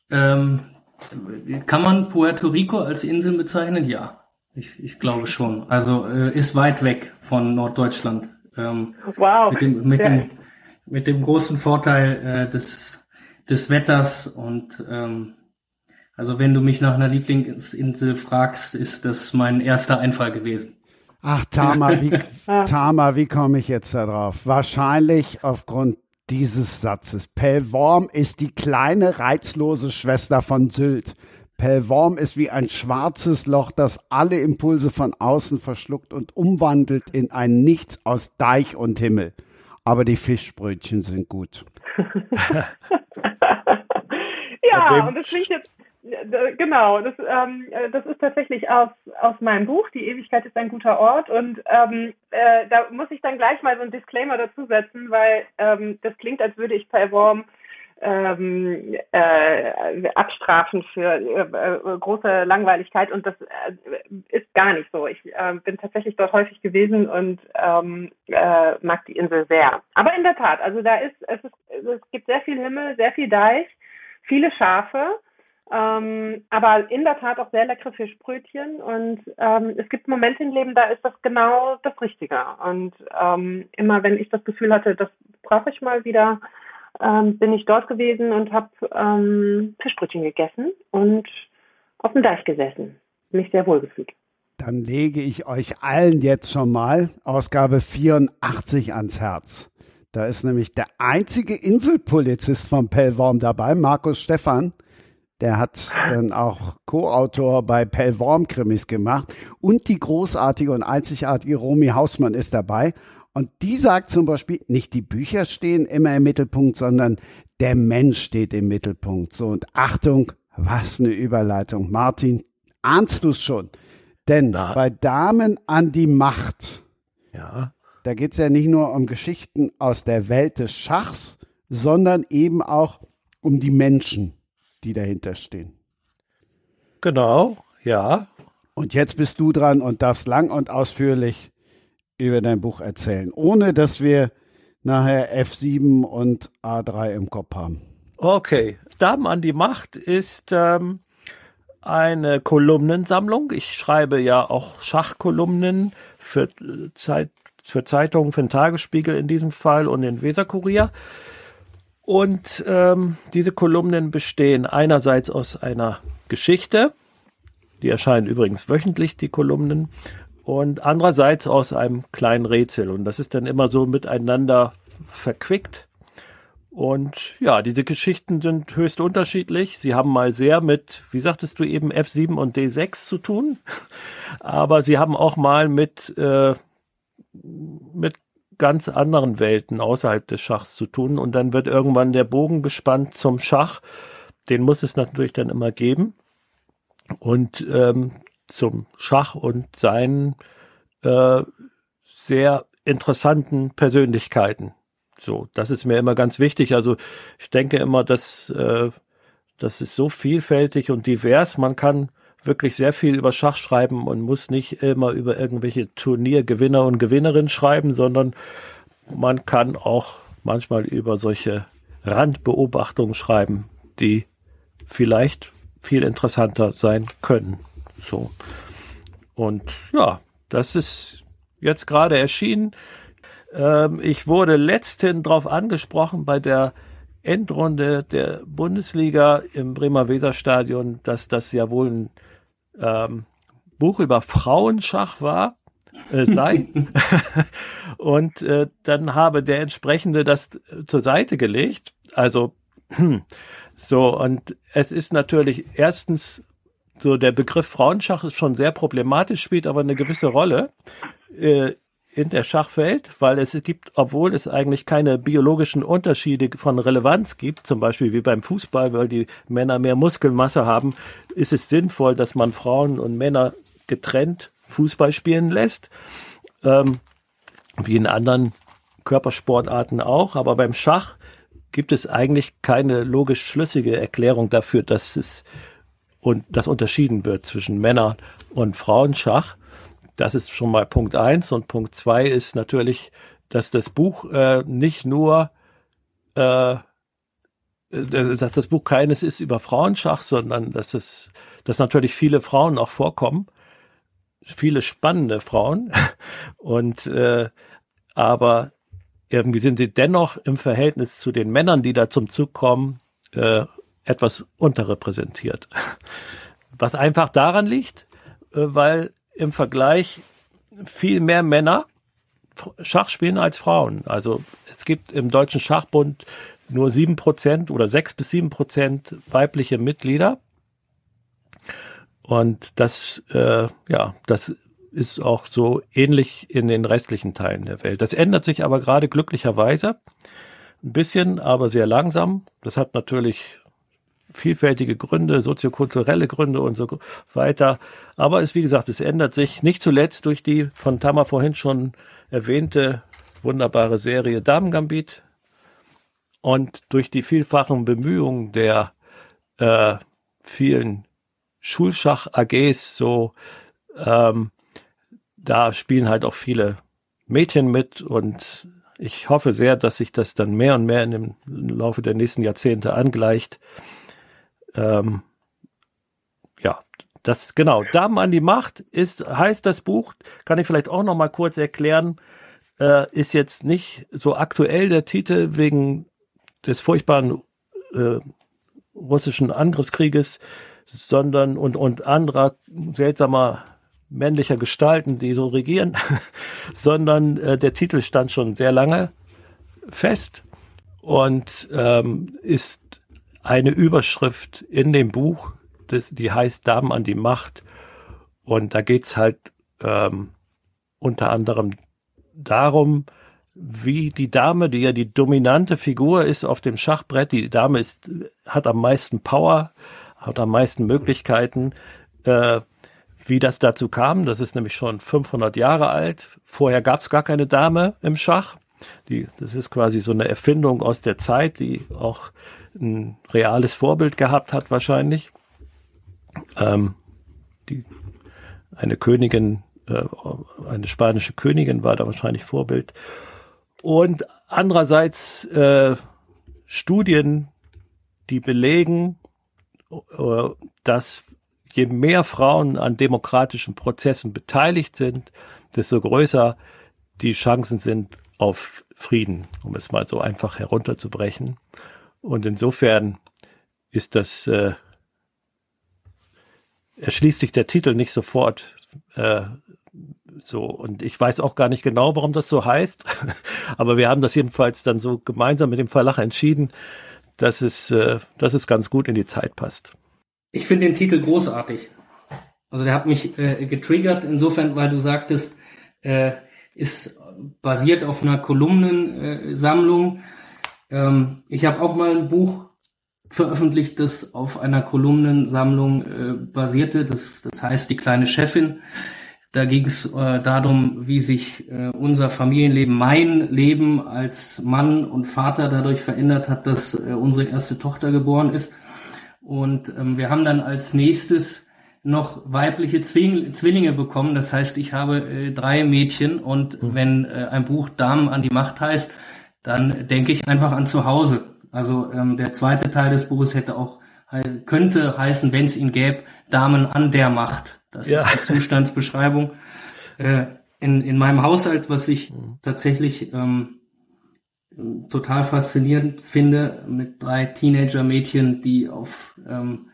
Ähm, kann man Puerto Rico als Insel bezeichnen? Ja, ich, ich glaube schon. Also äh, ist weit weg von Norddeutschland. Ähm, wow. Mit dem, mit dem, mit dem großen Vorteil äh, des, des Wetters und ähm, also wenn du mich nach einer Lieblingsinsel fragst, ist das mein erster Einfall gewesen. Ach, Tama, wie, Tama, wie komme ich jetzt da drauf? Wahrscheinlich aufgrund dieses Satzes. Pellworm ist die kleine, reizlose Schwester von Sylt. Pellworm ist wie ein schwarzes Loch, das alle Impulse von außen verschluckt und umwandelt in ein Nichts aus Deich und Himmel. Aber die Fischbrötchen sind gut. ja, und das klingt jetzt Genau, das, ähm, äh, das ist tatsächlich aus, aus meinem Buch, Die Ewigkeit ist ein guter Ort. Und ähm, äh, da muss ich dann gleich mal so ein Disclaimer dazusetzen, weil ähm, das klingt, als würde ich per Worm ähm, äh, abstrafen für äh, äh, große Langweiligkeit und das äh, ist gar nicht so. Ich äh, bin tatsächlich dort häufig gewesen und ähm, äh, mag die Insel sehr. Aber in der Tat, also da ist es, ist, es gibt sehr viel Himmel, sehr viel Deich, viele Schafe ähm, aber in der Tat auch sehr leckere Fischbrötchen und ähm, es gibt Momente im Leben, da ist das genau das Richtige. Und ähm, immer wenn ich das Gefühl hatte, das brauche ich mal wieder, ähm, bin ich dort gewesen und habe ähm, Fischbrötchen gegessen und auf dem Deich gesessen. Mich sehr wohl gefühlt. Dann lege ich euch allen jetzt schon mal Ausgabe 84 ans Herz. Da ist nämlich der einzige Inselpolizist von Pellworm dabei, Markus Stephan. Der hat dann auch Co-Autor bei Pellworm-Krimis gemacht. Und die großartige und einzigartige Romy Hausmann ist dabei. Und die sagt zum Beispiel, nicht die Bücher stehen immer im Mittelpunkt, sondern der Mensch steht im Mittelpunkt. So, und Achtung, was eine Überleitung. Martin, ahnst du es schon? Denn Na. bei Damen an die Macht, ja. da geht es ja nicht nur um Geschichten aus der Welt des Schachs, sondern eben auch um die Menschen, die dahinter stehen. Genau, ja. Und jetzt bist du dran und darfst lang und ausführlich über dein Buch erzählen, ohne dass wir nachher F7 und A3 im Kopf haben. Okay, Damen an die Macht ist ähm, eine Kolumnensammlung. Ich schreibe ja auch Schachkolumnen für, Zeit, für Zeitungen, für den Tagesspiegel in diesem Fall und den Weserkurier. Und ähm, diese Kolumnen bestehen einerseits aus einer Geschichte, die erscheinen übrigens wöchentlich, die Kolumnen, und andererseits aus einem kleinen Rätsel. Und das ist dann immer so miteinander verquickt. Und ja, diese Geschichten sind höchst unterschiedlich. Sie haben mal sehr mit, wie sagtest du eben, F7 und D6 zu tun, aber sie haben auch mal mit, äh, mit ganz anderen Welten außerhalb des Schachs zu tun. Und dann wird irgendwann der Bogen gespannt zum Schach. Den muss es natürlich dann immer geben. Und ähm, zum Schach und seinen äh, sehr interessanten Persönlichkeiten. So, das ist mir immer ganz wichtig. Also ich denke immer, dass äh, das ist so vielfältig und divers. Man kann wirklich sehr viel über Schach schreiben und muss nicht immer über irgendwelche Turniergewinner und Gewinnerinnen schreiben, sondern man kann auch manchmal über solche Randbeobachtungen schreiben, die vielleicht viel interessanter sein können. So. Und ja, das ist jetzt gerade erschienen. Ähm, ich wurde letzthin darauf angesprochen bei der Endrunde der Bundesliga im Bremer Weserstadion, dass das ja wohl ein ähm, Buch über Frauenschach war. Äh, sei. und äh, dann habe der entsprechende das zur Seite gelegt. Also so, und es ist natürlich erstens so der Begriff Frauenschach ist schon sehr problematisch, spielt aber eine gewisse Rolle. Äh, in der Schachwelt, weil es gibt, obwohl es eigentlich keine biologischen Unterschiede von Relevanz gibt, zum Beispiel wie beim Fußball, weil die Männer mehr Muskelmasse haben, ist es sinnvoll, dass man Frauen und Männer getrennt Fußball spielen lässt, ähm, wie in anderen Körpersportarten auch. Aber beim Schach gibt es eigentlich keine logisch schlüssige Erklärung dafür, dass es und das unterschieden wird zwischen Männer und Frauenschach. Das ist schon mal Punkt eins. Und Punkt zwei ist natürlich, dass das Buch äh, nicht nur, äh, dass das Buch keines ist über Frauenschach, sondern dass es, dass natürlich viele Frauen auch vorkommen, viele spannende Frauen. Und äh, aber irgendwie sind sie dennoch im Verhältnis zu den Männern, die da zum Zug kommen, äh, etwas unterrepräsentiert. Was einfach daran liegt, äh, weil im Vergleich viel mehr Männer Schach spielen als Frauen. Also es gibt im Deutschen Schachbund nur sieben Prozent oder sechs bis sieben Prozent weibliche Mitglieder. Und das, äh, ja, das ist auch so ähnlich in den restlichen Teilen der Welt. Das ändert sich aber gerade glücklicherweise ein bisschen, aber sehr langsam. Das hat natürlich vielfältige Gründe, soziokulturelle Gründe und so weiter. Aber es, wie gesagt, es ändert sich nicht zuletzt durch die von Tamar vorhin schon erwähnte wunderbare Serie Damen Gambit und durch die vielfachen Bemühungen der äh, vielen Schulschach-AGs so, ähm, da spielen halt auch viele Mädchen mit und ich hoffe sehr, dass sich das dann mehr und mehr dem Laufe der nächsten Jahrzehnte angleicht. Ähm, ja, das genau. Damen an die Macht ist heißt das Buch. Kann ich vielleicht auch noch mal kurz erklären. Äh, ist jetzt nicht so aktuell der Titel wegen des furchtbaren äh, russischen Angriffskrieges, sondern und, und anderer seltsamer männlicher Gestalten, die so regieren, sondern äh, der Titel stand schon sehr lange fest und ähm, ist eine Überschrift in dem Buch, das, die heißt Damen an die Macht. Und da geht's halt ähm, unter anderem darum, wie die Dame, die ja die dominante Figur ist auf dem Schachbrett, die Dame ist, hat am meisten Power, hat am meisten Möglichkeiten, äh, wie das dazu kam. Das ist nämlich schon 500 Jahre alt. Vorher gab es gar keine Dame im Schach. Die, das ist quasi so eine Erfindung aus der Zeit, die auch ein reales Vorbild gehabt hat wahrscheinlich. Ähm, die, eine Königin, äh, eine spanische Königin war da wahrscheinlich Vorbild. Und andererseits äh, Studien, die belegen, äh, dass je mehr Frauen an demokratischen Prozessen beteiligt sind, desto größer die Chancen sind auf Frieden, um es mal so einfach herunterzubrechen. Und insofern ist das, äh, erschließt sich der Titel nicht sofort äh, so. Und ich weiß auch gar nicht genau, warum das so heißt. Aber wir haben das jedenfalls dann so gemeinsam mit dem Verlag entschieden, dass es, äh, dass es ganz gut in die Zeit passt. Ich finde den Titel großartig. Also der hat mich äh, getriggert, insofern, weil du sagtest, äh, ist basiert auf einer Kolumnensammlung. Ähm, ich habe auch mal ein Buch veröffentlicht, das auf einer Kolumnensammlung äh, basierte. Das, das heißt Die kleine Chefin. Da ging es äh, darum, wie sich äh, unser Familienleben, mein Leben als Mann und Vater dadurch verändert hat, dass äh, unsere erste Tochter geboren ist. Und ähm, wir haben dann als nächstes noch weibliche Zwing Zwillinge bekommen. Das heißt, ich habe äh, drei Mädchen und mhm. wenn äh, ein Buch Damen an die Macht heißt, dann denke ich einfach an zu Hause. Also ähm, der zweite Teil des Buches hätte auch könnte heißen, wenn es ihn gäbe, Damen an der Macht. Das ja. ist die Zustandsbeschreibung. Äh, in, in meinem Haushalt, was ich mhm. tatsächlich ähm, total faszinierend finde, mit drei Teenager-Mädchen, die auf ähm,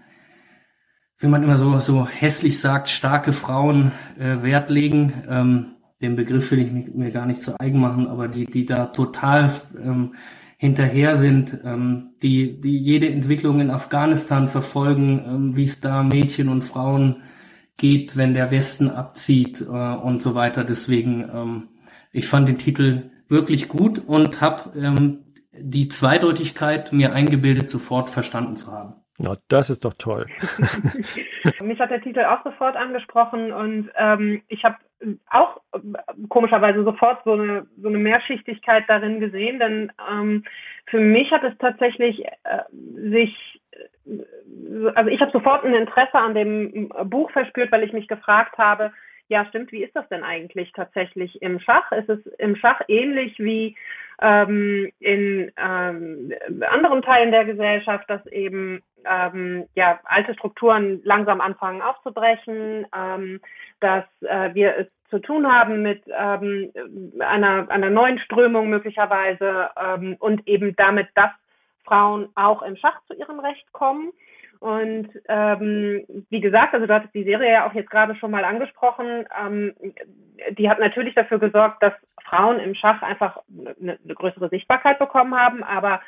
wie man immer so, so hässlich sagt, starke Frauen äh, Wert legen. Ähm, den Begriff will ich mir gar nicht zu eigen machen, aber die, die da total ähm, hinterher sind, ähm, die, die jede Entwicklung in Afghanistan verfolgen, ähm, wie es da Mädchen und Frauen geht, wenn der Westen abzieht äh, und so weiter. Deswegen, ähm, ich fand den Titel wirklich gut und habe ähm, die Zweideutigkeit mir eingebildet, sofort verstanden zu haben. Na, das ist doch toll. Mich hat der Titel auch sofort angesprochen und ähm, ich habe auch äh, komischerweise sofort so eine, so eine Mehrschichtigkeit darin gesehen, denn ähm, für mich hat es tatsächlich äh, sich, äh, also ich habe sofort ein Interesse an dem Buch verspürt, weil ich mich gefragt habe, ja stimmt, wie ist das denn eigentlich tatsächlich im Schach? Ist es im Schach ähnlich wie ähm, in ähm, anderen Teilen der Gesellschaft, dass eben ähm, ja alte Strukturen langsam anfangen aufzubrechen, ähm, dass äh, wir es zu tun haben mit ähm, einer, einer neuen Strömung möglicherweise ähm, und eben damit, dass Frauen auch im Schach zu ihrem Recht kommen. Und ähm, wie gesagt, also du hattest die Serie ja auch jetzt gerade schon mal angesprochen, ähm, die hat natürlich dafür gesorgt, dass Frauen im Schach einfach eine, eine größere Sichtbarkeit bekommen haben, aber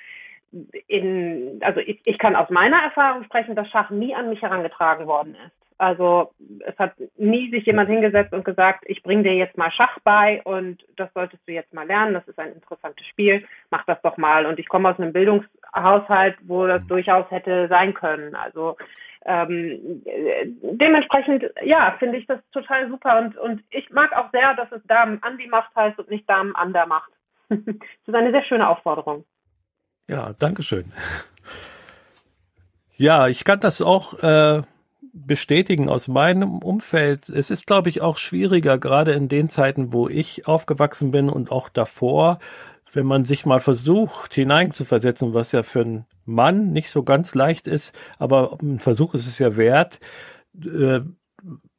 in, also ich, ich kann aus meiner Erfahrung sprechen, dass Schach nie an mich herangetragen worden ist. Also es hat nie sich jemand hingesetzt und gesagt, ich bringe dir jetzt mal Schach bei und das solltest du jetzt mal lernen, das ist ein interessantes Spiel, mach das doch mal. Und ich komme aus einem Bildungshaushalt, wo das durchaus hätte sein können. Also ähm, dementsprechend, ja, finde ich das total super und, und ich mag auch sehr, dass es Damen an die Macht heißt und nicht Damen an der Macht. das ist eine sehr schöne Aufforderung. Ja, danke schön. Ja, ich kann das auch äh, bestätigen aus meinem Umfeld. Es ist, glaube ich, auch schwieriger, gerade in den Zeiten, wo ich aufgewachsen bin und auch davor, wenn man sich mal versucht, hineinzuversetzen, was ja für einen Mann nicht so ganz leicht ist, aber ein Versuch ist es ja wert, äh,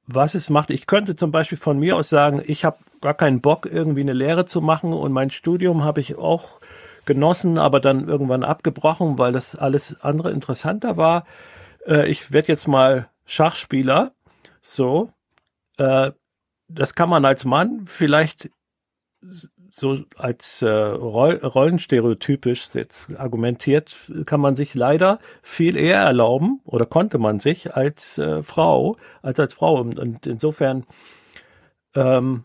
was es macht. Ich könnte zum Beispiel von mir aus sagen, ich habe gar keinen Bock, irgendwie eine Lehre zu machen und mein Studium habe ich auch genossen, aber dann irgendwann abgebrochen, weil das alles andere interessanter war. Äh, ich werde jetzt mal Schachspieler. So, äh, das kann man als Mann vielleicht so als äh, Roll rollenstereotypisch jetzt argumentiert, kann man sich leider viel eher erlauben oder konnte man sich als äh, Frau, als als Frau. Und, und insofern ähm,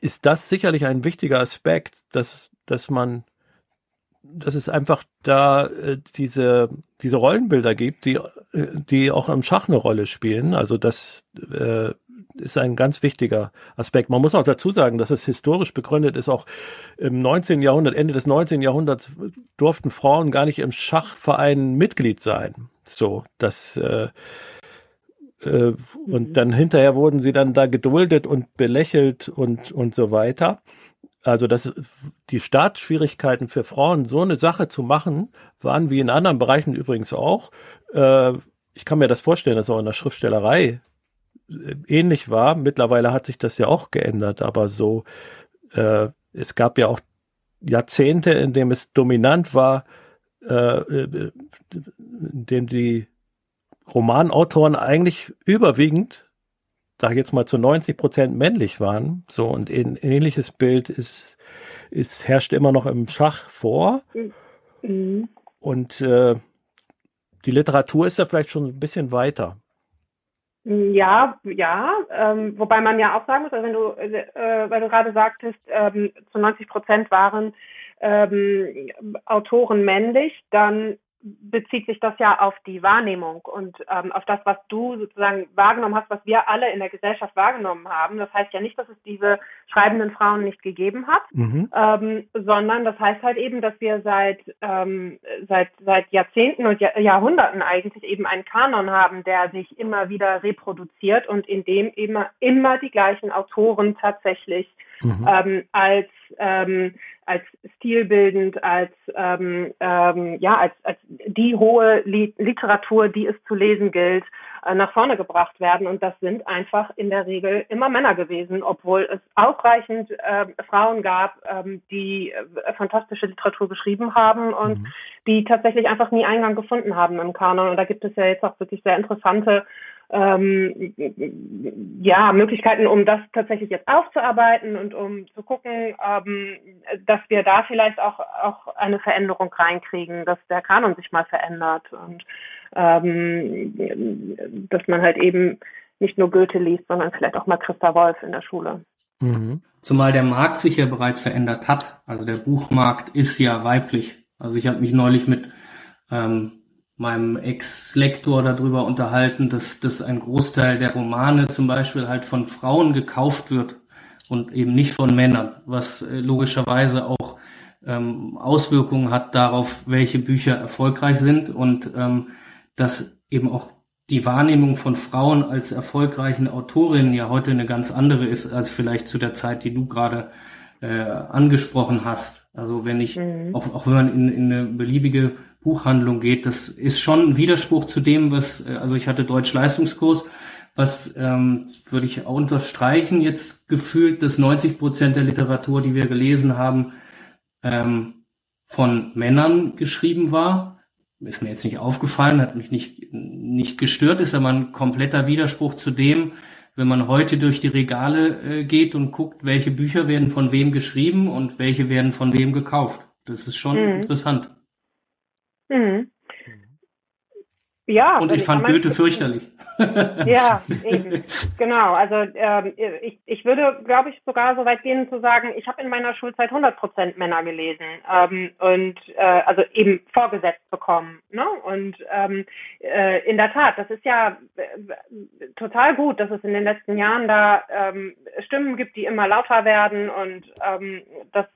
ist das sicherlich ein wichtiger Aspekt, dass, dass man, dass es einfach da äh, diese, diese Rollenbilder gibt, die, die auch im Schach eine Rolle spielen. Also das äh, ist ein ganz wichtiger Aspekt. Man muss auch dazu sagen, dass es historisch begründet ist. Auch im 19. Jahrhundert, Ende des 19. Jahrhunderts durften Frauen gar nicht im Schachverein Mitglied sein. So, das äh, äh, und mhm. dann hinterher wurden sie dann da geduldet und belächelt und und so weiter. Also das, die Startschwierigkeiten für Frauen, so eine Sache zu machen, waren wie in anderen Bereichen übrigens auch. Äh, ich kann mir das vorstellen, dass auch in der Schriftstellerei ähnlich war. Mittlerweile hat sich das ja auch geändert, aber so, äh, es gab ja auch Jahrzehnte, in dem es dominant war, äh, in dem die Romanautoren eigentlich überwiegend, sag ich jetzt mal zu 90 Prozent männlich waren. So und ein ähnliches Bild ist, ist herrscht immer noch im Schach vor. Mhm. Und äh, die Literatur ist ja vielleicht schon ein bisschen weiter. Ja, ja, ähm, wobei man ja auch sagen muss, also wenn du, äh, weil du gerade sagtest, ähm, zu 90 Prozent waren ähm, Autoren männlich, dann bezieht sich das ja auf die Wahrnehmung und ähm, auf das, was du sozusagen wahrgenommen hast, was wir alle in der Gesellschaft wahrgenommen haben. Das heißt ja nicht, dass es diese schreibenden Frauen nicht gegeben hat, mhm. ähm, sondern das heißt halt eben, dass wir seit ähm, seit seit Jahrzehnten und Jahr, Jahrhunderten eigentlich eben einen Kanon haben, der sich immer wieder reproduziert und in dem immer immer die gleichen Autoren tatsächlich mhm. ähm, als ähm, als stilbildend, als ähm, ähm, ja als als die hohe Literatur, die es zu lesen gilt, äh, nach vorne gebracht werden. Und das sind einfach in der Regel immer Männer gewesen, obwohl es ausreichend äh, Frauen gab, ähm, die äh, fantastische Literatur geschrieben haben und mhm. die tatsächlich einfach nie Eingang gefunden haben im Kanon. Und da gibt es ja jetzt auch wirklich sehr interessante ähm, ja, Möglichkeiten, um das tatsächlich jetzt aufzuarbeiten und um zu gucken, ähm, dass wir da vielleicht auch, auch eine Veränderung reinkriegen, dass der Kanon sich mal verändert und ähm, dass man halt eben nicht nur Goethe liest, sondern vielleicht auch mal Christa Wolf in der Schule. Mhm. Zumal der Markt sich ja bereits verändert hat. Also der Buchmarkt ist ja weiblich. Also ich habe mich neulich mit ähm, meinem Ex-Lektor darüber unterhalten, dass, dass ein Großteil der Romane zum Beispiel halt von Frauen gekauft wird und eben nicht von Männern, was äh, logischerweise auch ähm, Auswirkungen hat darauf, welche Bücher erfolgreich sind und ähm, dass eben auch die Wahrnehmung von Frauen als erfolgreichen Autorinnen ja heute eine ganz andere ist als vielleicht zu der Zeit, die du gerade äh, angesprochen hast. Also wenn ich, mhm. auch, auch wenn man in, in eine beliebige Buchhandlung geht. Das ist schon ein Widerspruch zu dem, was, äh, also ich hatte Deutsch-Leistungskurs, was ähm, würde ich auch unterstreichen, jetzt gefühlt, dass 90 Prozent der Literatur, die wir gelesen haben, ähm, von Männern geschrieben war. Ist mir jetzt nicht aufgefallen, hat mich nicht, nicht gestört, ist aber ein kompletter Widerspruch zu dem, wenn man heute durch die Regale äh, geht und guckt, welche Bücher werden von wem geschrieben und welche werden von wem gekauft. Das ist schon mhm. interessant. Mhm. Ja. Und ich fand Goethe fürchterlich. Ja, eben. Genau. Also ähm, ich, ich würde, glaube ich, sogar so weit gehen zu sagen, ich habe in meiner Schulzeit 100 Prozent Männer gelesen ähm, und äh, also eben vorgesetzt bekommen. Ne? Und ähm, äh, in der Tat, das ist ja äh, total gut, dass es in den letzten Jahren da ähm, Stimmen gibt, die immer lauter werden und ähm, das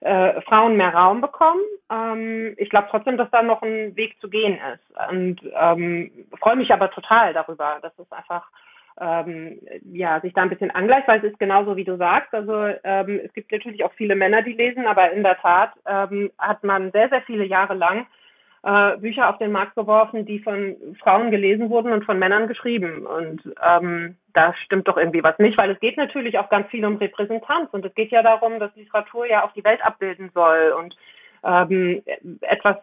äh, Frauen mehr Raum bekommen. Ähm, ich glaube trotzdem, dass da noch ein Weg zu gehen ist. Und ähm, freue mich aber total darüber, dass es einfach ähm, ja, sich da ein bisschen angleicht, weil es ist genauso wie du sagst. Also ähm, es gibt natürlich auch viele Männer, die lesen, aber in der Tat ähm, hat man sehr, sehr viele Jahre lang äh, Bücher auf den Markt geworfen, die von Frauen gelesen wurden und von Männern geschrieben. Und ähm, da stimmt doch irgendwie was nicht, weil es geht natürlich auch ganz viel um Repräsentanz und es geht ja darum, dass Literatur ja auch die Welt abbilden soll und ähm, etwas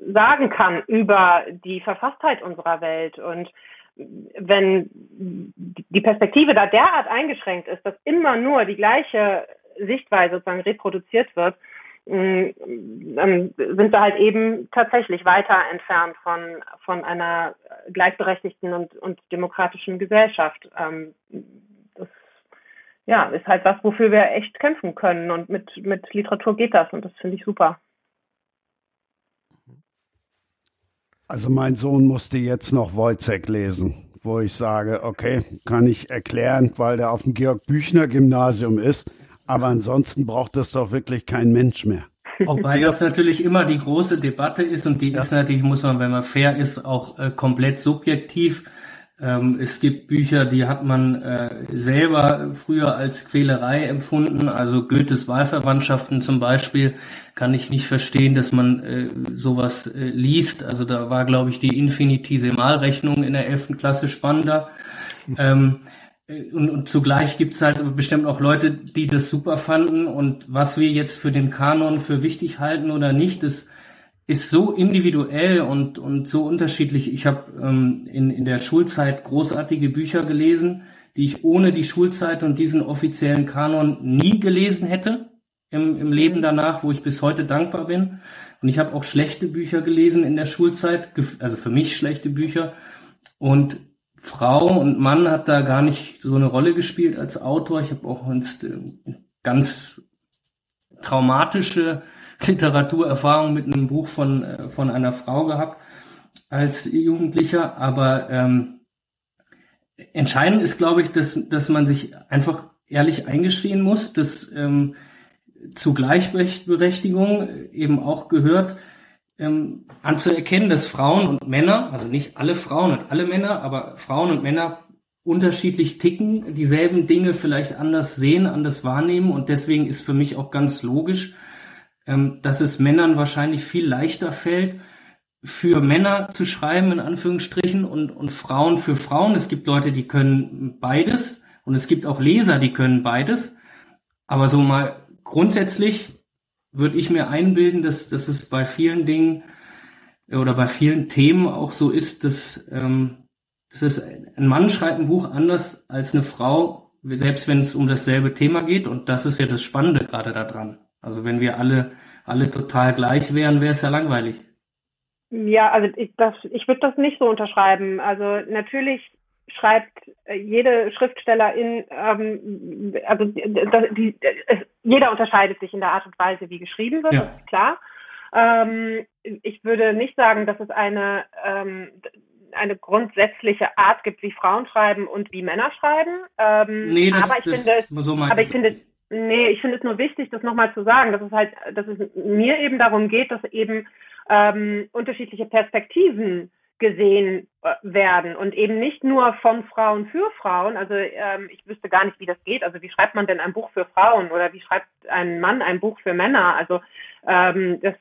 sagen kann über die Verfasstheit unserer Welt. Und wenn die Perspektive da derart eingeschränkt ist, dass immer nur die gleiche Sichtweise sozusagen reproduziert wird, sind wir halt eben tatsächlich weiter entfernt von, von einer gleichberechtigten und, und demokratischen Gesellschaft. Ähm, das ja, ist halt was, wofür wir echt kämpfen können. Und mit, mit Literatur geht das und das finde ich super. Also mein Sohn musste jetzt noch Wojcek lesen, wo ich sage, okay, kann ich erklären, weil der auf dem Georg-Büchner-Gymnasium ist. Aber ansonsten braucht das doch wirklich kein Mensch mehr. Wobei das natürlich immer die große Debatte ist und die ist natürlich, muss man, wenn man fair ist, auch äh, komplett subjektiv. Ähm, es gibt Bücher, die hat man äh, selber früher als Quälerei empfunden. Also Goethes Wahlverwandtschaften zum Beispiel kann ich nicht verstehen, dass man äh, sowas äh, liest. Also da war, glaube ich, die Infinitesimalrechnung in der 11. Klasse spannender. Ähm, äh, und, und zugleich gibt's halt bestimmt auch Leute, die das super fanden. Und was wir jetzt für den Kanon für wichtig halten oder nicht, das ist so individuell und, und so unterschiedlich. Ich habe ähm, in, in der Schulzeit großartige Bücher gelesen, die ich ohne die Schulzeit und diesen offiziellen Kanon nie gelesen hätte im, im Leben danach, wo ich bis heute dankbar bin. Und ich habe auch schlechte Bücher gelesen in der Schulzeit, also für mich schlechte Bücher. Und Frau und Mann hat da gar nicht so eine Rolle gespielt als Autor. Ich habe auch ganz traumatische Literaturerfahrung mit einem Buch von, äh, von einer Frau gehabt als Jugendlicher, aber ähm, entscheidend ist, glaube ich, dass, dass man sich einfach ehrlich eingestehen muss, dass ähm, zu Gleichberechtigung eben auch gehört, ähm, anzuerkennen, dass Frauen und Männer, also nicht alle Frauen und alle Männer, aber Frauen und Männer unterschiedlich ticken, dieselben Dinge vielleicht anders sehen, anders wahrnehmen und deswegen ist für mich auch ganz logisch, ähm, dass es Männern wahrscheinlich viel leichter fällt, für Männer zu schreiben, in Anführungsstrichen, und, und Frauen für Frauen. Es gibt Leute, die können beides und es gibt auch Leser, die können beides. Aber so mal grundsätzlich würde ich mir einbilden, dass, dass es bei vielen Dingen oder bei vielen Themen auch so ist, dass, ähm, dass es, ein Mann schreibt ein Buch anders als eine Frau, selbst wenn es um dasselbe Thema geht. Und das ist ja das Spannende gerade daran. Also wenn wir alle, alle total gleich wären, wäre es ja langweilig. Ja, also ich, ich würde das nicht so unterschreiben. Also natürlich schreibt äh, jede Schriftstellerin, ähm, also das, die, es, jeder unterscheidet sich in der Art und Weise, wie geschrieben wird, ja. das ist klar. Ähm, ich würde nicht sagen, dass es eine ähm, eine grundsätzliche Art gibt, wie Frauen schreiben und wie Männer schreiben. Ähm, nee, das, aber ich das, finde, so aber ich finde, Nee, ich finde es nur wichtig, das nochmal zu sagen, dass es halt, dass es mir eben darum geht, dass eben ähm, unterschiedliche Perspektiven gesehen äh, werden und eben nicht nur von Frauen für Frauen. Also ähm, ich wüsste gar nicht, wie das geht. Also wie schreibt man denn ein Buch für Frauen oder wie schreibt ein Mann ein Buch für Männer? Also ähm, das,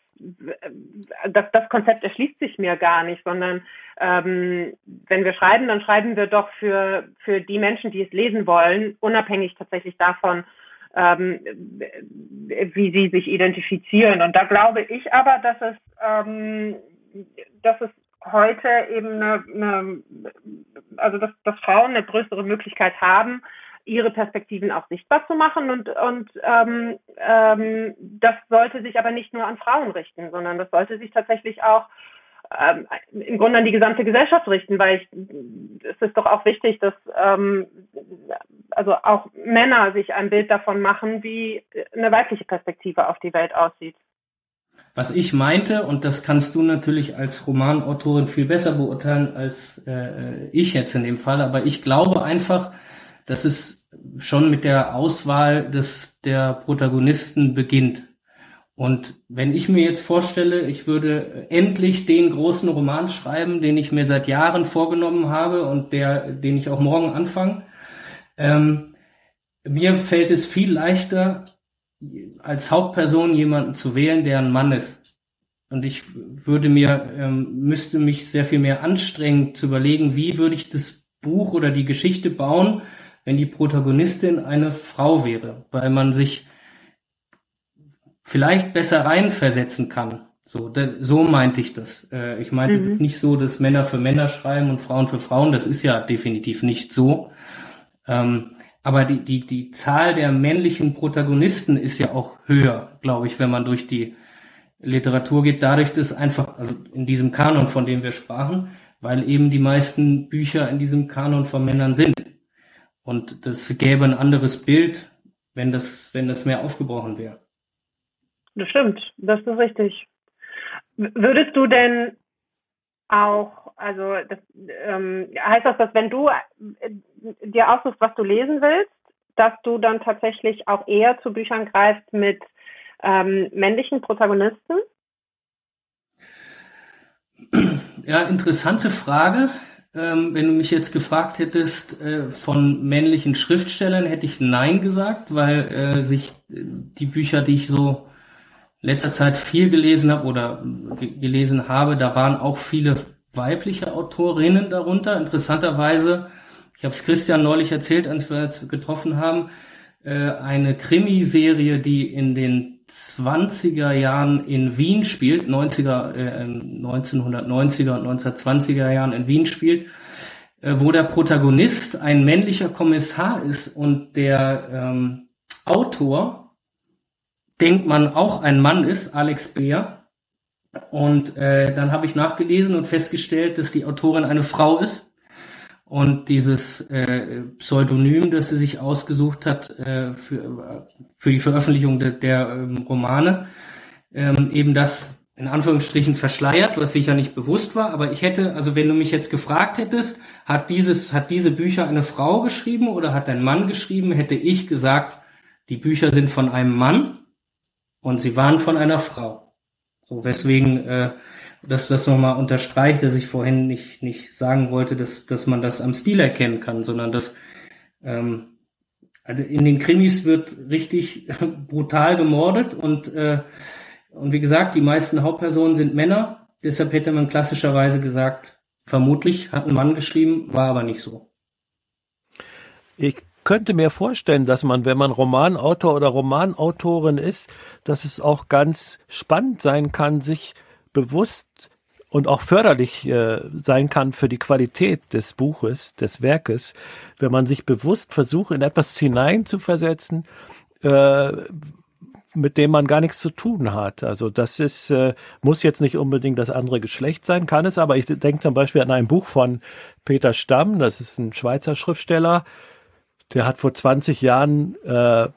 das, das Konzept erschließt sich mir gar nicht, sondern ähm, wenn wir schreiben, dann schreiben wir doch für, für die Menschen, die es lesen wollen, unabhängig tatsächlich davon, ähm, wie sie sich identifizieren. Und da glaube ich aber, dass es, ähm, dass es heute eben eine, eine also dass, dass Frauen eine größere Möglichkeit haben, ihre Perspektiven auch sichtbar zu machen und und ähm, ähm, das sollte sich aber nicht nur an Frauen richten, sondern das sollte sich tatsächlich auch ähm, im Grunde an die gesamte Gesellschaft richten, weil ich, es ist doch auch wichtig, dass ähm, also auch Männer sich ein Bild davon machen, wie eine weibliche Perspektive auf die Welt aussieht. Was ich meinte, und das kannst du natürlich als Romanautorin viel besser beurteilen als äh, ich jetzt in dem Fall, aber ich glaube einfach, dass es schon mit der Auswahl des der Protagonisten beginnt. Und wenn ich mir jetzt vorstelle, ich würde endlich den großen Roman schreiben, den ich mir seit Jahren vorgenommen habe und der, den ich auch morgen anfange, ähm, mir fällt es viel leichter, als Hauptperson jemanden zu wählen, der ein Mann ist. Und ich würde mir, ähm, müsste mich sehr viel mehr anstrengen zu überlegen, wie würde ich das Buch oder die Geschichte bauen, wenn die Protagonistin eine Frau wäre, weil man sich vielleicht besser reinversetzen kann. So, so meinte ich das. Äh, ich meinte mhm. nicht so, dass Männer für Männer schreiben und Frauen für Frauen. Das ist ja definitiv nicht so. Ähm, aber die, die, die Zahl der männlichen Protagonisten ist ja auch höher, glaube ich, wenn man durch die Literatur geht, dadurch, dass einfach, also in diesem Kanon, von dem wir sprachen, weil eben die meisten Bücher in diesem Kanon von Männern sind. Und das gäbe ein anderes Bild, wenn das, wenn das mehr aufgebrochen wäre. Das stimmt, das ist richtig. Würdest du denn auch, also das, ähm, heißt das, dass wenn du äh, dir aussuchst, was du lesen willst, dass du dann tatsächlich auch eher zu Büchern greifst mit ähm, männlichen Protagonisten? Ja, interessante Frage. Ähm, wenn du mich jetzt gefragt hättest äh, von männlichen Schriftstellern, hätte ich Nein gesagt, weil äh, sich äh, die Bücher, die ich so letzter Zeit viel gelesen habe oder gelesen habe, da waren auch viele weibliche Autorinnen darunter. Interessanterweise, ich habe es Christian neulich erzählt, als wir uns getroffen haben, äh, eine Krimiserie, die in den 20er Jahren in Wien spielt, 90er, äh, 1990er und 1920er Jahren in Wien spielt, äh, wo der Protagonist ein männlicher Kommissar ist und der ähm, Autor, denkt man auch ein Mann ist, Alex Beer. Und äh, dann habe ich nachgelesen und festgestellt, dass die Autorin eine Frau ist und dieses äh, Pseudonym, das sie sich ausgesucht hat äh, für, für die Veröffentlichung de, der ähm, Romane, ähm, eben das in Anführungsstrichen verschleiert, was sicher nicht bewusst war. Aber ich hätte, also wenn du mich jetzt gefragt hättest, hat dieses, hat diese Bücher eine Frau geschrieben oder hat ein Mann geschrieben, hätte ich gesagt, die Bücher sind von einem Mann und sie waren von einer Frau. Weswegen äh, dass das nochmal unterstreicht, dass ich vorhin nicht, nicht sagen wollte, dass, dass man das am Stil erkennen kann, sondern dass ähm, also in den Krimis wird richtig brutal gemordet und, äh, und wie gesagt, die meisten Hauptpersonen sind Männer. Deshalb hätte man klassischerweise gesagt, vermutlich hat ein Mann geschrieben, war aber nicht so. Ich könnte mir vorstellen, dass man, wenn man Romanautor oder Romanautorin ist, dass es auch ganz spannend sein kann, sich bewusst und auch förderlich äh, sein kann für die Qualität des Buches, des Werkes, wenn man sich bewusst versucht, in etwas hineinzuversetzen, äh, mit dem man gar nichts zu tun hat. Also das ist, äh, muss jetzt nicht unbedingt das andere Geschlecht sein, kann es, aber ich denke zum Beispiel an ein Buch von Peter Stamm, das ist ein Schweizer Schriftsteller, der hat vor 20 Jahren äh,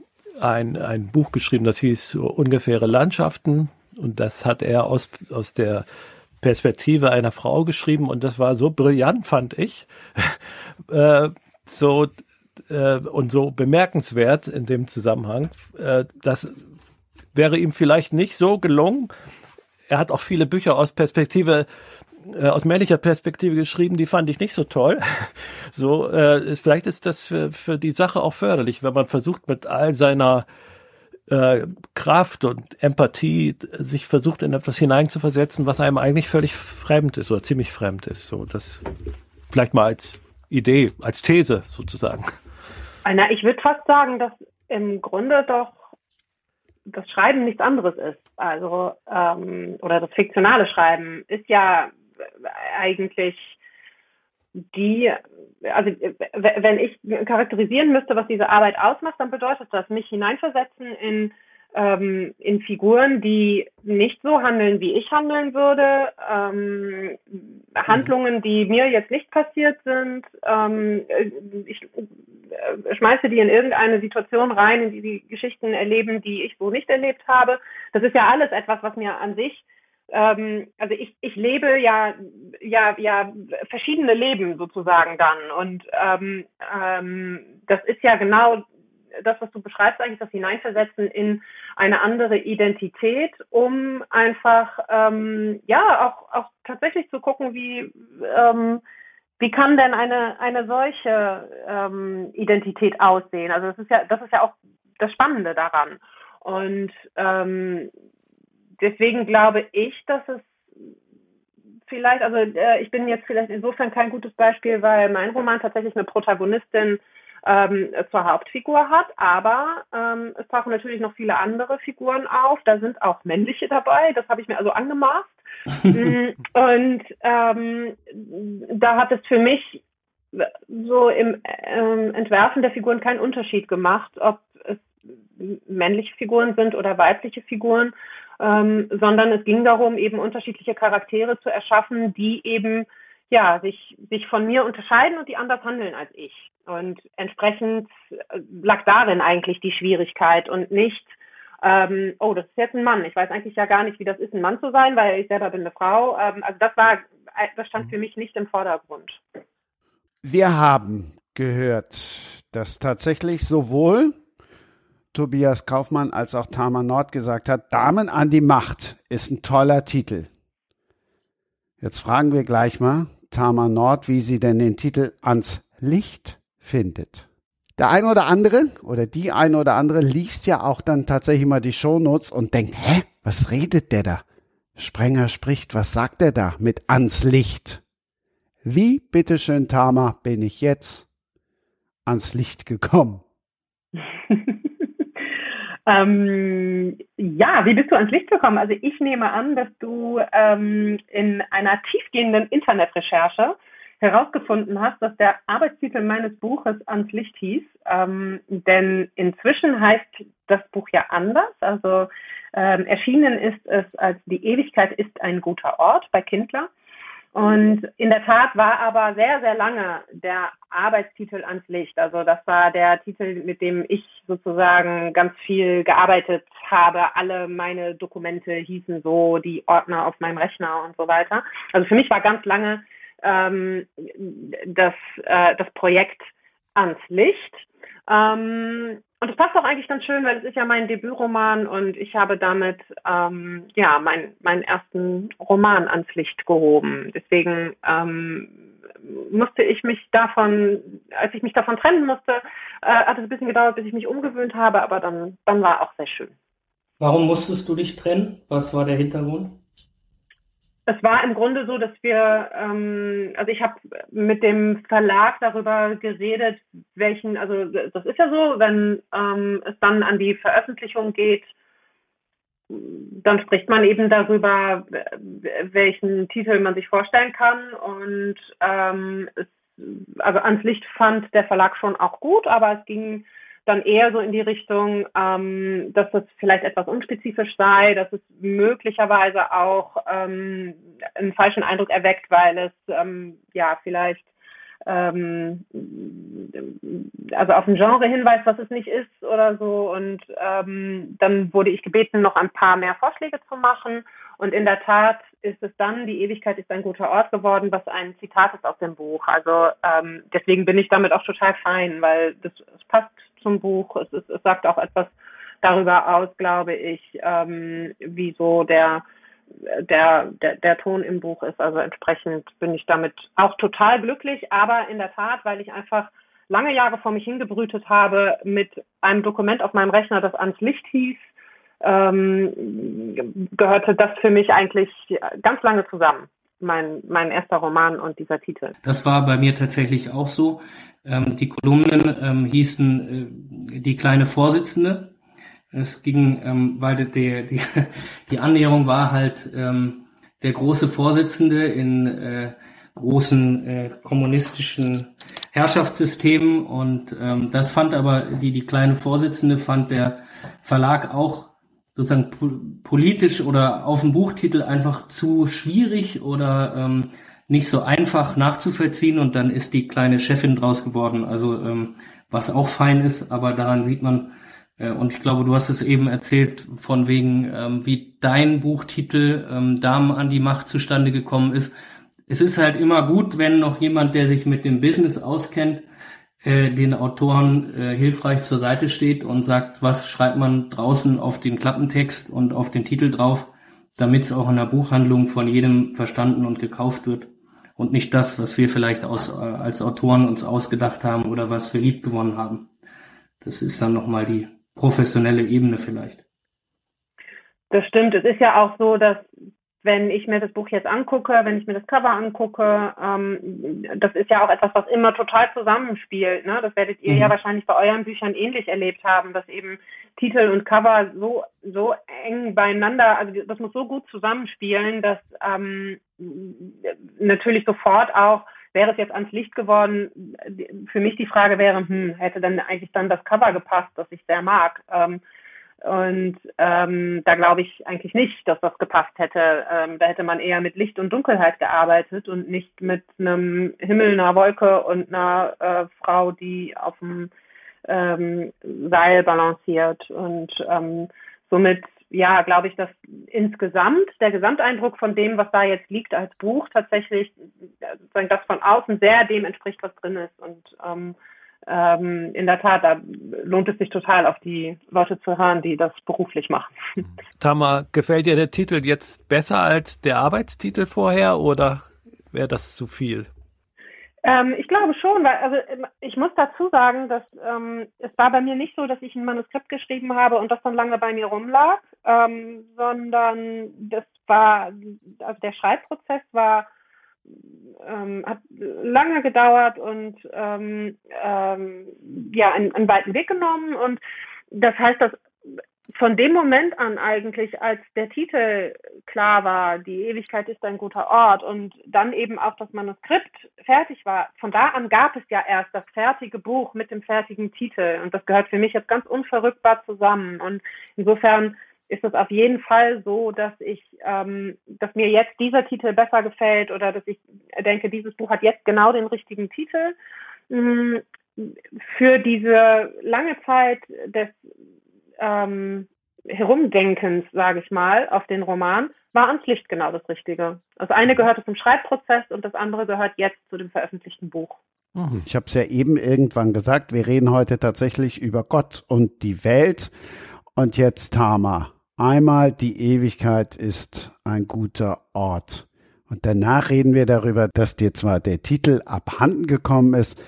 ein, ein Buch geschrieben, das hieß Ungefähre Landschaften und das hat er aus, aus der Perspektive einer Frau geschrieben und das war so brillant, fand ich. äh, so äh, und so bemerkenswert in dem Zusammenhang. Äh, das wäre ihm vielleicht nicht so gelungen. Er hat auch viele Bücher aus Perspektive äh, aus männlicher Perspektive geschrieben, die fand ich nicht so toll. So, äh, vielleicht ist das für, für die Sache auch förderlich, wenn man versucht, mit all seiner äh, Kraft und Empathie sich versucht in etwas hineinzuversetzen, was einem eigentlich völlig fremd ist oder ziemlich fremd ist. So, das vielleicht mal als Idee, als These sozusagen. Na, ich würde fast sagen, dass im Grunde doch das Schreiben nichts anderes ist. Also ähm, oder das fiktionale Schreiben ist ja eigentlich die, also wenn ich charakterisieren müsste, was diese Arbeit ausmacht, dann bedeutet das, mich hineinversetzen in, ähm, in Figuren, die nicht so handeln, wie ich handeln würde, ähm, Handlungen, die mir jetzt nicht passiert sind. Ähm, ich äh, schmeiße die in irgendeine Situation rein, in die die Geschichten erleben, die ich so nicht erlebt habe. Das ist ja alles etwas, was mir an sich ähm, also ich, ich lebe ja, ja, ja verschiedene Leben sozusagen dann. Und ähm, ähm, das ist ja genau das, was du beschreibst, eigentlich das Hineinversetzen in eine andere Identität, um einfach ähm, ja auch, auch tatsächlich zu gucken, wie ähm, wie kann denn eine eine solche ähm, Identität aussehen? Also das ist ja das ist ja auch das Spannende daran. Und ähm, deswegen glaube ich, dass es vielleicht, also äh, ich bin jetzt vielleicht insofern kein gutes Beispiel, weil mein Roman tatsächlich eine Protagonistin ähm, zur Hauptfigur hat. Aber ähm, es tauchen natürlich noch viele andere Figuren auf. Da sind auch männliche dabei. Das habe ich mir also angemaßt. Mm, und ähm, da hat es für mich so im ähm, Entwerfen der Figuren keinen Unterschied gemacht, ob männliche Figuren sind oder weibliche Figuren, ähm, sondern es ging darum, eben unterschiedliche Charaktere zu erschaffen, die eben ja sich sich von mir unterscheiden und die anders handeln als ich. Und entsprechend äh, lag darin eigentlich die Schwierigkeit und nicht ähm, oh, das ist jetzt ein Mann. Ich weiß eigentlich ja gar nicht, wie das ist, ein Mann zu sein, weil ich selber bin eine Frau. Ähm, also das war, das stand für mich nicht im Vordergrund. Wir haben gehört, dass tatsächlich sowohl Tobias Kaufmann als auch Tama Nord gesagt hat, Damen an die Macht ist ein toller Titel. Jetzt fragen wir gleich mal Tama Nord, wie sie denn den Titel ans Licht findet. Der eine oder andere oder die eine oder andere liest ja auch dann tatsächlich mal die Shownotes und denkt, hä, was redet der da? Sprenger spricht, was sagt er da mit ans Licht? Wie, bitteschön, Tama, bin ich jetzt ans Licht gekommen? Ähm, ja, wie bist du ans Licht gekommen? Also ich nehme an, dass du ähm, in einer tiefgehenden Internetrecherche herausgefunden hast, dass der Arbeitstitel meines Buches ans Licht hieß. Ähm, denn inzwischen heißt das Buch ja anders. Also ähm, erschienen ist es als Die Ewigkeit ist ein guter Ort bei Kindler. Und in der Tat war aber sehr, sehr lange der Arbeitstitel ans Licht. Also das war der Titel, mit dem ich sozusagen ganz viel gearbeitet habe. Alle meine Dokumente hießen so, die Ordner auf meinem Rechner und so weiter. Also für mich war ganz lange ähm, das, äh, das Projekt ans Licht. Ähm, und es passt auch eigentlich ganz schön, weil es ist ja mein Debütroman und ich habe damit ähm, ja mein, meinen ersten Roman ans Licht gehoben. Deswegen ähm, musste ich mich davon, als ich mich davon trennen musste, äh, hat es ein bisschen gedauert, bis ich mich umgewöhnt habe, aber dann, dann war auch sehr schön. Warum musstest du dich trennen? Was war der Hintergrund? Es war im Grunde so, dass wir, ähm, also ich habe mit dem Verlag darüber geredet, welchen, also das ist ja so, wenn ähm, es dann an die Veröffentlichung geht, dann spricht man eben darüber, welchen Titel man sich vorstellen kann. Und ähm, es, also ans Licht fand der Verlag schon auch gut, aber es ging dann eher so in die Richtung, ähm, dass es vielleicht etwas unspezifisch sei, dass es möglicherweise auch ähm, einen falschen Eindruck erweckt, weil es ähm, ja vielleicht ähm, also auf ein Genre hinweist, was es nicht ist oder so. Und ähm, dann wurde ich gebeten, noch ein paar mehr Vorschläge zu machen. Und in der Tat ist es dann, die Ewigkeit ist ein guter Ort geworden, was ein Zitat ist aus dem Buch. Also ähm, deswegen bin ich damit auch total fein, weil das, das passt zum Buch. Es, ist, es sagt auch etwas darüber aus, glaube ich, ähm, wie der, der, der, der Ton im Buch ist. Also entsprechend bin ich damit auch total glücklich, aber in der Tat, weil ich einfach lange Jahre vor mich hingebrütet habe mit einem Dokument auf meinem Rechner, das ans Licht hieß, ähm, gehörte das für mich eigentlich ganz lange zusammen. Mein, mein erster Roman und dieser Titel. Das war bei mir tatsächlich auch so. Ähm, die Kolumnen ähm, hießen äh, die kleine Vorsitzende. Es ging, ähm, weil die, die, die Annäherung war halt ähm, der große Vorsitzende in äh, großen äh, kommunistischen Herrschaftssystemen und ähm, das fand aber die die kleine Vorsitzende fand der Verlag auch sozusagen politisch oder auf dem Buchtitel einfach zu schwierig oder ähm, nicht so einfach nachzuvollziehen und dann ist die kleine Chefin draus geworden. Also ähm, was auch fein ist, aber daran sieht man, äh, und ich glaube, du hast es eben erzählt, von wegen, ähm, wie dein Buchtitel ähm, Damen an die Macht zustande gekommen ist. Es ist halt immer gut, wenn noch jemand, der sich mit dem Business auskennt, äh, den Autoren äh, hilfreich zur Seite steht und sagt, was schreibt man draußen auf den Klappentext und auf den Titel drauf, damit es auch in der Buchhandlung von jedem verstanden und gekauft wird und nicht das, was wir vielleicht aus, äh, als Autoren uns ausgedacht haben oder was wir lieb gewonnen haben. Das ist dann nochmal die professionelle Ebene vielleicht. Das stimmt. Es ist ja auch so, dass wenn ich mir das Buch jetzt angucke, wenn ich mir das Cover angucke, ähm, das ist ja auch etwas, was immer total zusammenspielt. Ne? Das werdet ihr mhm. ja wahrscheinlich bei euren Büchern ähnlich erlebt haben, dass eben Titel und Cover so so eng beieinander, also das muss so gut zusammenspielen, dass ähm, natürlich sofort auch wäre es jetzt ans Licht geworden, für mich die Frage wäre, hm, hätte dann eigentlich dann das Cover gepasst, das ich sehr mag. Ähm, und ähm, da glaube ich eigentlich nicht, dass das gepasst hätte. Ähm, da hätte man eher mit Licht und Dunkelheit gearbeitet und nicht mit einem Himmel, einer Wolke und einer äh, Frau, die auf dem ähm, Seil balanciert. Und ähm, somit, ja, glaube ich, dass insgesamt der Gesamteindruck von dem, was da jetzt liegt als Buch, tatsächlich, äh, das von außen sehr dem entspricht, was drin ist. Und ähm, ähm, in der Tat, da lohnt es sich total, auf die Leute zu hören, die das beruflich machen. Tama, gefällt dir der Titel jetzt besser als der Arbeitstitel vorher oder wäre das zu viel? Ähm, ich glaube schon, weil also ich muss dazu sagen, dass ähm, es war bei mir nicht so, dass ich ein Manuskript geschrieben habe und das dann lange bei mir rumlag, ähm, sondern das war, also der Schreibprozess war ähm, hat lange gedauert und ähm, ähm, ja einen, einen weiten Weg genommen. Und das heißt, dass von dem Moment an eigentlich, als der Titel klar war, die Ewigkeit ist ein guter Ort und dann eben auch das Manuskript fertig war, von da an gab es ja erst das fertige Buch mit dem fertigen Titel. Und das gehört für mich jetzt ganz unverrückbar zusammen. Und insofern ist es auf jeden Fall so, dass ich, ähm, dass mir jetzt dieser Titel besser gefällt oder dass ich denke, dieses Buch hat jetzt genau den richtigen Titel. Mm, für diese lange Zeit des ähm, Herumdenkens, sage ich mal, auf den Roman, war ans Licht genau das Richtige. Das eine gehörte zum Schreibprozess und das andere gehört jetzt zu dem veröffentlichten Buch. Mhm. Ich habe es ja eben irgendwann gesagt, wir reden heute tatsächlich über Gott und die Welt. Und jetzt Tama. Einmal die Ewigkeit ist ein guter Ort. Und danach reden wir darüber, dass dir zwar der Titel abhanden gekommen ist,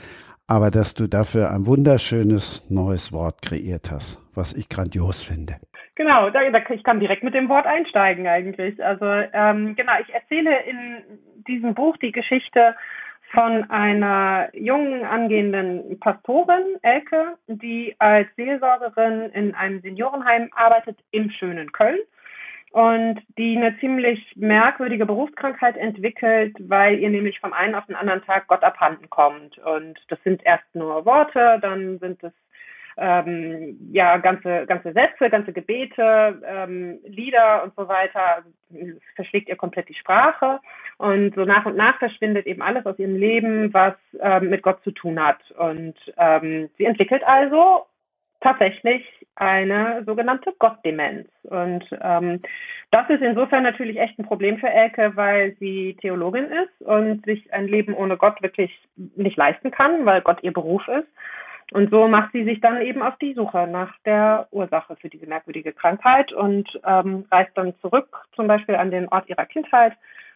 aber dass du dafür ein wunderschönes neues Wort kreiert hast, was ich grandios finde. Genau, da, da, ich kann direkt mit dem Wort einsteigen eigentlich. Also ähm, genau, ich erzähle in diesem Buch die Geschichte von einer jungen angehenden Pastorin, Elke, die als Seelsorgerin in einem Seniorenheim arbeitet im schönen Köln und die eine ziemlich merkwürdige Berufskrankheit entwickelt, weil ihr nämlich vom einen auf den anderen Tag Gott abhanden kommt. Und das sind erst nur Worte, dann sind es ähm, ja ganze ganze Sätze, ganze Gebete, ähm, Lieder und so weiter. Verschlägt ihr komplett die Sprache und so nach und nach verschwindet eben alles aus ihrem Leben, was ähm, mit Gott zu tun hat. Und ähm, sie entwickelt also tatsächlich eine sogenannte Gottdemenz. Und ähm, das ist insofern natürlich echt ein Problem für Elke, weil sie Theologin ist und sich ein Leben ohne Gott wirklich nicht leisten kann, weil Gott ihr Beruf ist. Und so macht sie sich dann eben auf die Suche nach der Ursache für diese merkwürdige Krankheit und ähm, reist dann zurück, zum Beispiel an den Ort ihrer Kindheit,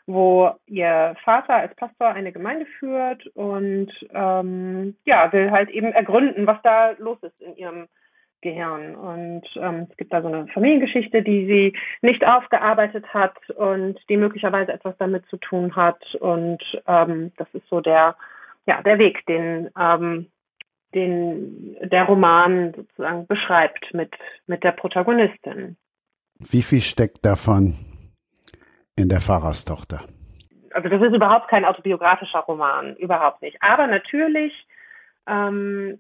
wo ihr Vater als Pastor eine Gemeinde führt und ähm, ja, will halt eben ergründen, was da los ist in ihrem Gehirn. Und ähm, es gibt da so eine Familiengeschichte, die sie nicht aufgearbeitet hat und die möglicherweise etwas damit zu tun hat. Und ähm, das ist so der, ja, der Weg, den ähm, den der Roman sozusagen beschreibt mit, mit der Protagonistin. Wie viel steckt davon in der Pfarrerstochter? Also das ist überhaupt kein autobiografischer Roman, überhaupt nicht. Aber natürlich ähm,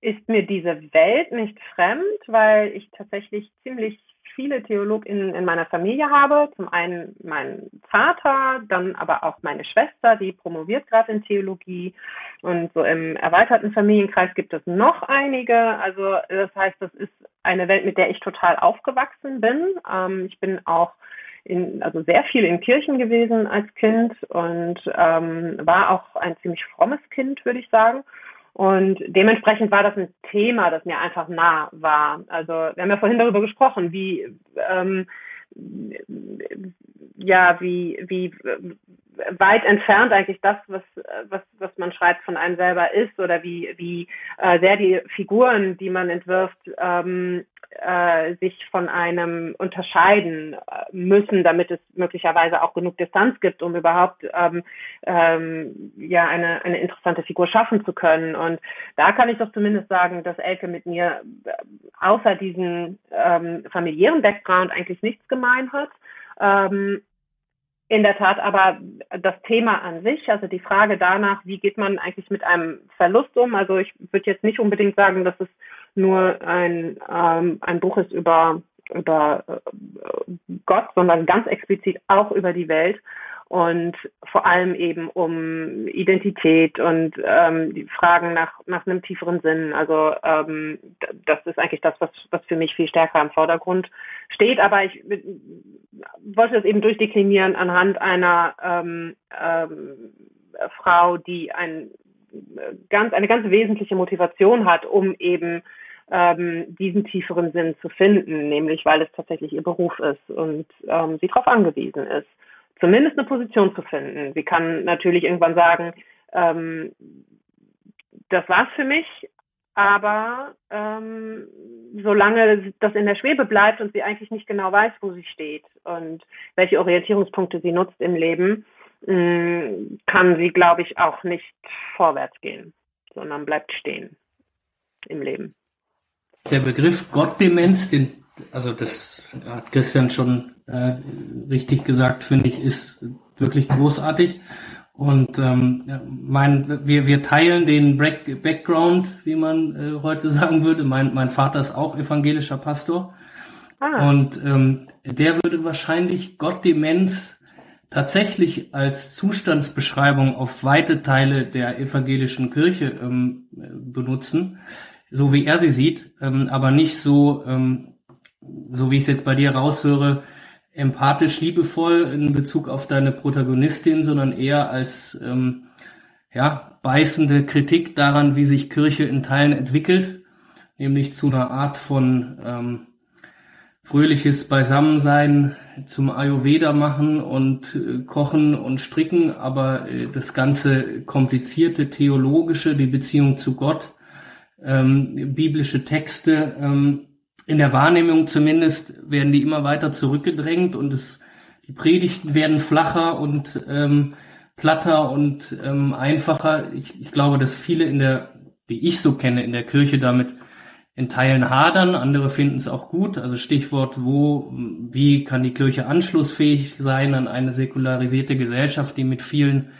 ist mir diese Welt nicht fremd, weil ich tatsächlich ziemlich viele TheologInnen in meiner Familie habe. Zum einen mein Vater, dann aber auch meine Schwester, die promoviert gerade in Theologie. Und so im erweiterten Familienkreis gibt es noch einige. Also das heißt, das ist eine Welt, mit der ich total aufgewachsen bin. Ähm, ich bin auch in, also sehr viel in Kirchen gewesen als Kind und ähm, war auch ein ziemlich frommes Kind, würde ich sagen. Und dementsprechend war das ein Thema, das mir einfach nah war. Also wir haben ja vorhin darüber gesprochen, wie ähm, ja, wie, wie weit entfernt eigentlich das, was, was, was man schreibt, von einem selber ist oder wie, wie äh, sehr die Figuren, die man entwirft, ähm, äh, sich von einem unterscheiden äh, müssen, damit es möglicherweise auch genug Distanz gibt, um überhaupt ähm, ähm, ja eine, eine interessante Figur schaffen zu können. Und da kann ich doch zumindest sagen, dass Elke mit mir äh, außer diesen ähm, familiären Background eigentlich nichts gemein hat. Ähm, in der Tat aber das Thema an sich, also die Frage danach, wie geht man eigentlich mit einem Verlust um? Also ich würde jetzt nicht unbedingt sagen, dass es nur ein, ähm, ein Buch ist über, über äh, Gott, sondern ganz explizit auch über die Welt und vor allem eben um Identität und ähm, die Fragen nach, nach einem tieferen Sinn. Also ähm, das ist eigentlich das, was, was für mich viel stärker im Vordergrund steht. Aber ich wollte das eben durchdeklinieren anhand einer ähm, ähm, Frau, die ein ganz, eine ganz wesentliche Motivation hat, um eben ähm, diesen tieferen Sinn zu finden, nämlich weil es tatsächlich ihr Beruf ist und ähm, sie darauf angewiesen ist, zumindest eine Position zu finden. Sie kann natürlich irgendwann sagen, ähm, das war's für mich, aber ähm, solange das in der Schwebe bleibt und sie eigentlich nicht genau weiß, wo sie steht und welche Orientierungspunkte sie nutzt im Leben, mh, mm, kann sie, glaube ich, auch nicht vorwärts gehen, sondern bleibt stehen im Leben. Der Begriff Gottdemenz, den, also das hat Christian schon äh, richtig gesagt, finde ich, ist wirklich großartig. Und ähm, mein, wir, wir teilen den Back Background, wie man äh, heute sagen würde. Mein, mein Vater ist auch evangelischer Pastor. Ah. Und ähm, der würde wahrscheinlich Gottdemenz tatsächlich als Zustandsbeschreibung auf weite Teile der evangelischen Kirche ähm, benutzen so wie er sie sieht, ähm, aber nicht so, ähm, so wie ich es jetzt bei dir raushöre, empathisch, liebevoll in Bezug auf deine Protagonistin, sondern eher als ähm, ja, beißende Kritik daran, wie sich Kirche in Teilen entwickelt, nämlich zu einer Art von ähm, fröhliches Beisammensein zum Ayurveda machen und äh, kochen und stricken, aber äh, das ganze komplizierte theologische, die Beziehung zu Gott, ähm, biblische Texte. Ähm, in der Wahrnehmung zumindest werden die immer weiter zurückgedrängt und es, die Predigten werden flacher und ähm, platter und ähm, einfacher. Ich, ich glaube, dass viele in der, die ich so kenne, in der Kirche damit in Teilen hadern, andere finden es auch gut. Also Stichwort, wo, wie kann die Kirche anschlussfähig sein an eine säkularisierte Gesellschaft, die mit vielen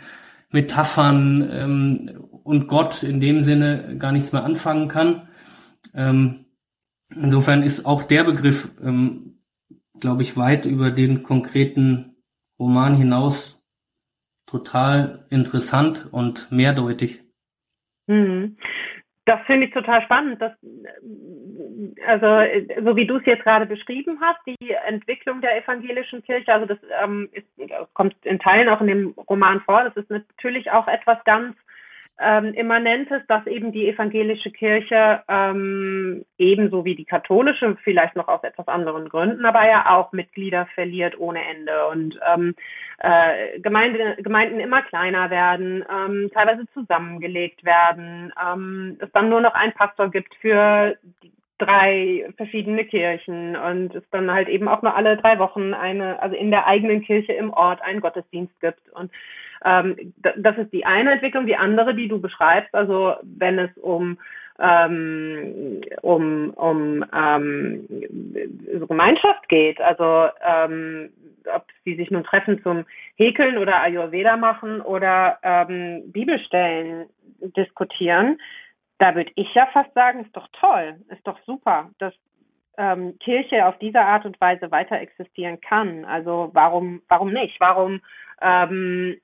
Metaphern ähm, und Gott in dem Sinne gar nichts mehr anfangen kann. Ähm, insofern ist auch der Begriff, ähm, glaube ich, weit über den konkreten Roman hinaus total interessant und mehrdeutig. Mhm. Das finde ich total spannend. Dass, also, so wie du es jetzt gerade beschrieben hast, die Entwicklung der evangelischen Kirche, also das ähm, ist, kommt in Teilen auch in dem Roman vor. Das ist natürlich auch etwas ganz ähm, Immanentes, dass eben die evangelische Kirche ähm, ebenso wie die katholische, vielleicht noch aus etwas anderen Gründen, aber ja auch Mitglieder verliert ohne Ende und ähm, äh, Gemeinde, Gemeinden immer kleiner werden, ähm, teilweise zusammengelegt werden, ähm, es dann nur noch einen Pastor gibt für drei verschiedene Kirchen und es dann halt eben auch nur alle drei Wochen eine, also in der eigenen Kirche im Ort einen Gottesdienst gibt und ähm, das ist die eine Entwicklung. Die andere, die du beschreibst, also wenn es um ähm, um, um ähm, Gemeinschaft geht, also ähm, ob sie sich nun treffen zum Häkeln oder Ayurveda machen oder ähm, Bibelstellen diskutieren, da würde ich ja fast sagen, ist doch toll, ist doch super, dass ähm, Kirche auf diese Art und Weise weiter existieren kann. Also warum, warum nicht? Warum ähm,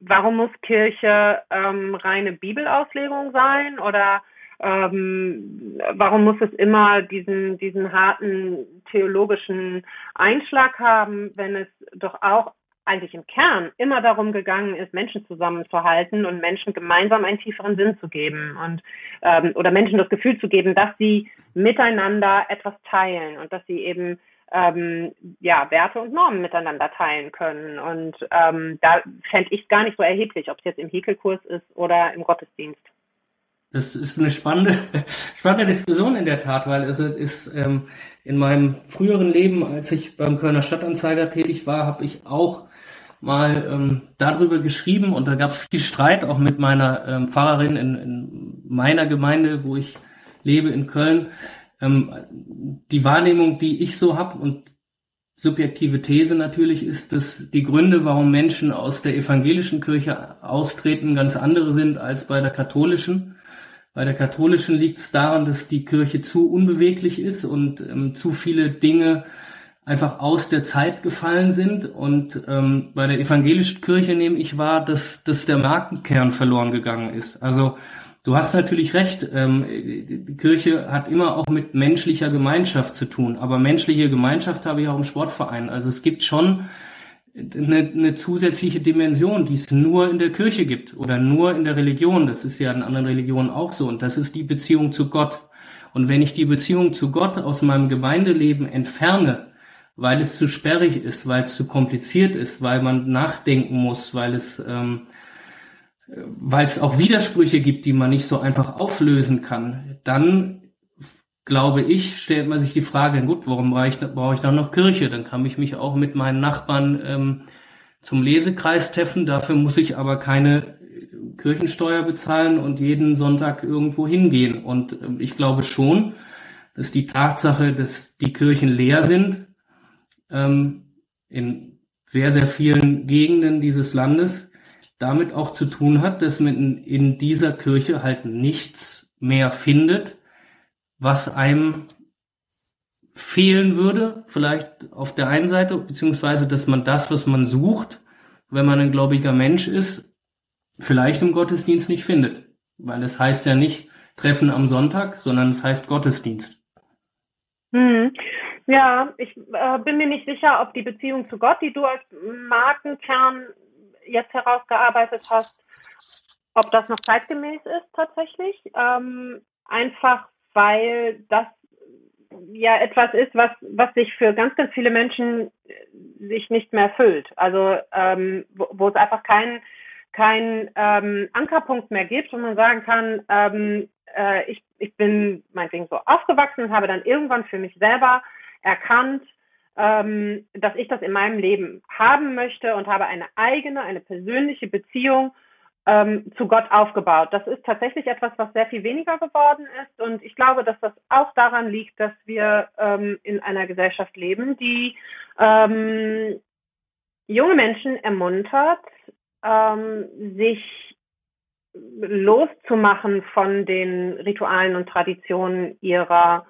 warum muss Kirche ähm, reine Bibelauslegung sein oder ähm, warum muss es immer diesen, diesen harten theologischen Einschlag haben, wenn es doch auch eigentlich im Kern immer darum gegangen ist, Menschen zusammenzuhalten und Menschen gemeinsam einen tieferen Sinn zu geben und ähm, oder Menschen das Gefühl zu geben, dass sie miteinander etwas teilen und dass sie eben ähm, ja, Werte und Normen miteinander teilen können. Und ähm, da fände ich gar nicht so erheblich, ob es jetzt im Häkelkurs ist oder im Gottesdienst. Das ist eine spannende, spannende Diskussion in der Tat, weil es ist ähm, in meinem früheren Leben, als ich beim Kölner Stadtanzeiger tätig war, habe ich auch mal ähm, darüber geschrieben und da gab es viel Streit auch mit meiner ähm, Pfarrerin in, in meiner Gemeinde, wo ich lebe in Köln. Ähm, die Wahrnehmung, die ich so habe und subjektive These natürlich ist, dass die Gründe, warum Menschen aus der evangelischen Kirche austreten, ganz andere sind als bei der katholischen. Bei der katholischen liegt es daran, dass die Kirche zu unbeweglich ist und ähm, zu viele Dinge einfach aus der Zeit gefallen sind. Und ähm, bei der evangelischen Kirche nehme ich wahr, dass, dass der Markenkern verloren gegangen ist. Also du hast natürlich recht, ähm, die Kirche hat immer auch mit menschlicher Gemeinschaft zu tun. Aber menschliche Gemeinschaft habe ich auch im Sportverein. Also es gibt schon eine, eine zusätzliche Dimension, die es nur in der Kirche gibt oder nur in der Religion. Das ist ja in anderen Religionen auch so. Und das ist die Beziehung zu Gott. Und wenn ich die Beziehung zu Gott aus meinem Gemeindeleben entferne, weil es zu sperrig ist, weil es zu kompliziert ist, weil man nachdenken muss, weil es, ähm, weil es auch Widersprüche gibt, die man nicht so einfach auflösen kann, dann glaube ich, stellt man sich die Frage, gut, warum brauche ich, brauche ich dann noch Kirche? Dann kann ich mich auch mit meinen Nachbarn ähm, zum Lesekreis treffen. Dafür muss ich aber keine Kirchensteuer bezahlen und jeden Sonntag irgendwo hingehen. Und ähm, ich glaube schon, dass die Tatsache, dass die Kirchen leer sind, ähm, in sehr, sehr vielen Gegenden dieses Landes damit auch zu tun hat, dass man in dieser Kirche halt nichts mehr findet, was einem fehlen würde, vielleicht auf der einen Seite, beziehungsweise, dass man das, was man sucht, wenn man ein gläubiger Mensch ist, vielleicht im Gottesdienst nicht findet. Weil es heißt ja nicht Treffen am Sonntag, sondern es heißt Gottesdienst. Hm. Ja, ich äh, bin mir nicht sicher, ob die Beziehung zu Gott, die du als Markenkern jetzt herausgearbeitet hast, ob das noch zeitgemäß ist tatsächlich. Ähm, einfach weil das ja etwas ist, was, was sich für ganz, ganz viele Menschen sich nicht mehr füllt. Also ähm, wo, wo es einfach keinen kein, ähm, Ankerpunkt mehr gibt, wo man sagen kann, ähm, äh, ich, ich bin meinetwegen so aufgewachsen und habe dann irgendwann für mich selber erkannt, ähm, dass ich das in meinem Leben haben möchte und habe eine eigene, eine persönliche Beziehung ähm, zu Gott aufgebaut. Das ist tatsächlich etwas, was sehr viel weniger geworden ist. Und ich glaube, dass das auch daran liegt, dass wir ähm, in einer Gesellschaft leben, die ähm, junge Menschen ermuntert, ähm, sich loszumachen von den Ritualen und Traditionen ihrer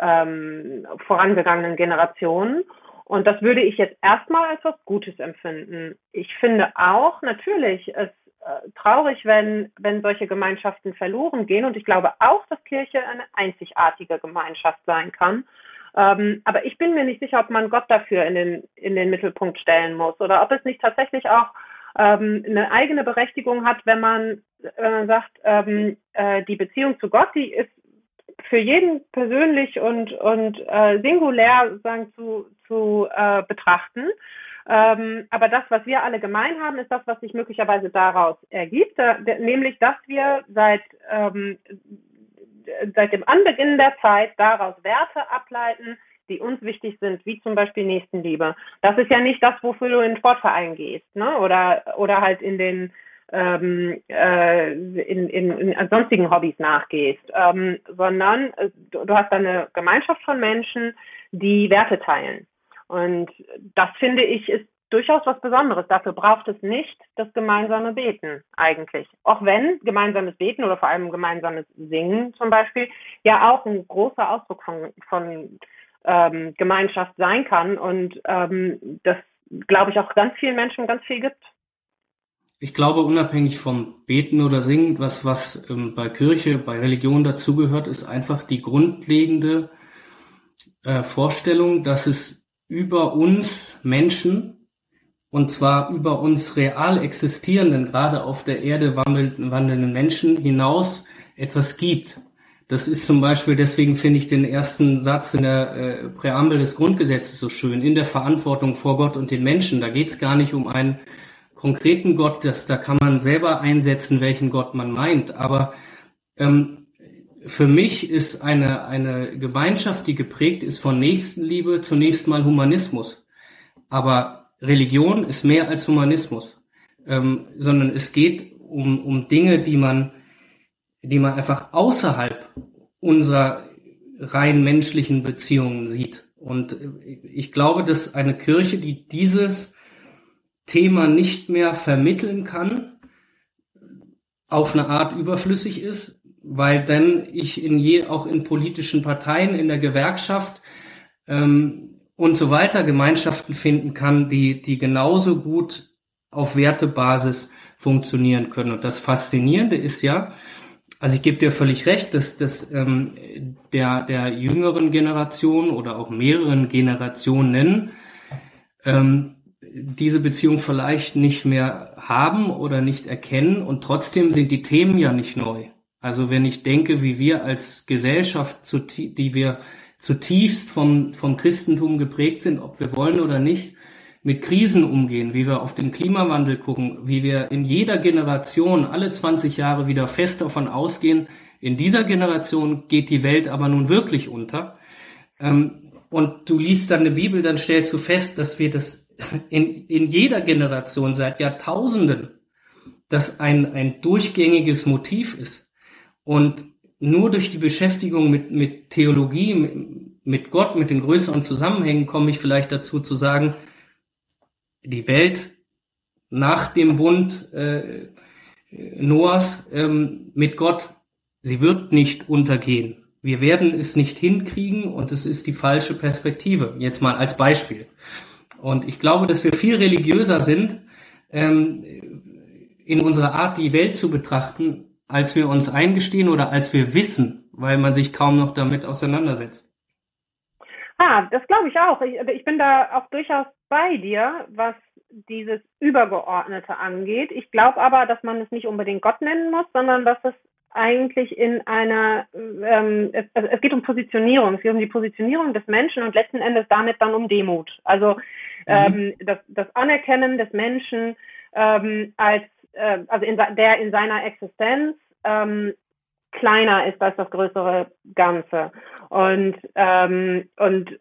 ähm, vorangegangenen Generationen. Und das würde ich jetzt erstmal als was Gutes empfinden. Ich finde auch natürlich es äh, traurig, wenn, wenn solche Gemeinschaften verloren gehen. Und ich glaube auch, dass Kirche eine einzigartige Gemeinschaft sein kann. Ähm, aber ich bin mir nicht sicher, ob man Gott dafür in den, in den Mittelpunkt stellen muss oder ob es nicht tatsächlich auch ähm, eine eigene Berechtigung hat, wenn man, wenn man sagt, ähm, äh, die Beziehung zu Gott, die ist für jeden persönlich und, und äh, singulär sagen, zu, zu äh, betrachten. Ähm, aber das, was wir alle gemein haben, ist das, was sich möglicherweise daraus ergibt, äh, nämlich, dass wir seit, ähm, seit dem Anbeginn der Zeit daraus Werte ableiten, die uns wichtig sind, wie zum Beispiel Nächstenliebe. Das ist ja nicht das, wofür du in den Sportverein gehst, ne? Oder oder halt in den ähm, äh, in, in, in sonstigen Hobbys nachgehst, ähm, sondern äh, du, du hast eine Gemeinschaft von Menschen, die Werte teilen. Und das finde ich ist durchaus was Besonderes. Dafür braucht es nicht das gemeinsame Beten eigentlich. Auch wenn gemeinsames Beten oder vor allem gemeinsames Singen zum Beispiel ja auch ein großer Ausdruck von, von ähm, Gemeinschaft sein kann und ähm, das glaube ich auch ganz vielen Menschen ganz viel gibt ich glaube, unabhängig vom Beten oder Singen, was, was ähm, bei Kirche, bei Religion dazugehört, ist einfach die grundlegende äh, Vorstellung, dass es über uns Menschen, und zwar über uns real existierenden, gerade auf der Erde wandelnden, wandelnden Menschen hinaus etwas gibt. Das ist zum Beispiel, deswegen finde ich den ersten Satz in der äh, Präambel des Grundgesetzes so schön, in der Verantwortung vor Gott und den Menschen. Da geht es gar nicht um einen konkreten Gott, das, da kann man selber einsetzen, welchen Gott man meint. Aber Ähm, für mich ist eine, eine Gemeinschaft, die geprägt ist von Nächstenliebe, zunächst mal Humanismus. Aber Religion ist mehr als Humanismus, ähm, sondern es geht um, um Dinge, die man, die man einfach außerhalb unserer rein menschlichen Beziehungen sieht. Und ich glaube, dass eine Kirche, die dieses Thema nicht mehr vermitteln kann, auf eine Art überflüssig ist, weil dann ich in je, auch in politischen Parteien, in der Gewerkschaft ähm, und so weiter Gemeinschaften finden kann, die, die genauso gut auf Wertebasis funktionieren können. Und das Faszinierende ist ja, also ich gebe dir völlig recht, dass, dass ähm, der, der jüngeren Generation oder auch mehreren Generationen ähm, diese Beziehung vielleicht nicht mehr haben oder nicht erkennen und trotzdem sind die Themen ja nicht neu. Also wenn ich denke, wie wir als Gesellschaft, die wir zutiefst vom, vom Christentum geprägt sind, ob wir wollen oder nicht, mit Krisen umgehen, wie wir auf den Klimawandel gucken, wie wir in jeder Generation alle 20 Jahre wieder fest davon ausgehen, in dieser Generation geht die Welt aber nun wirklich unter. Ähm, und du liest dann eine Bibel, dann stellst du fest, dass wir das in, in jeder Generation seit Jahrtausenden, das ein, ein durchgängiges Motiv ist. Und nur durch die Beschäftigung mit, mit Theologie, mit, mit Gott, mit den größeren Zusammenhängen komme ich vielleicht dazu zu sagen, die Welt nach dem Bund äh, Noahs ähm, mit Gott, sie wird nicht untergehen. Wir werden es nicht hinkriegen und es ist die falsche Perspektive. Jetzt mal als Beispiel. Und ich glaube, dass wir viel religiöser sind ähm, in unserer Art, die Welt zu betrachten, als wir uns eingestehen oder als wir wissen, weil man sich kaum noch damit auseinandersetzt. Ah, das glaube ich auch. Ich, ich bin da auch durchaus bei dir, was dieses Übergeordnete angeht. Ich glaube aber, dass man es nicht unbedingt Gott nennen muss, sondern dass es eigentlich in einer, ähm, es, es geht um Positionierung, es geht um die Positionierung des Menschen und letzten Endes damit dann um Demut. Also. Ähm, das, das Anerkennen des Menschen ähm, als, äh, also in, der in seiner Existenz ähm, kleiner ist als das größere Ganze. Und, ähm, und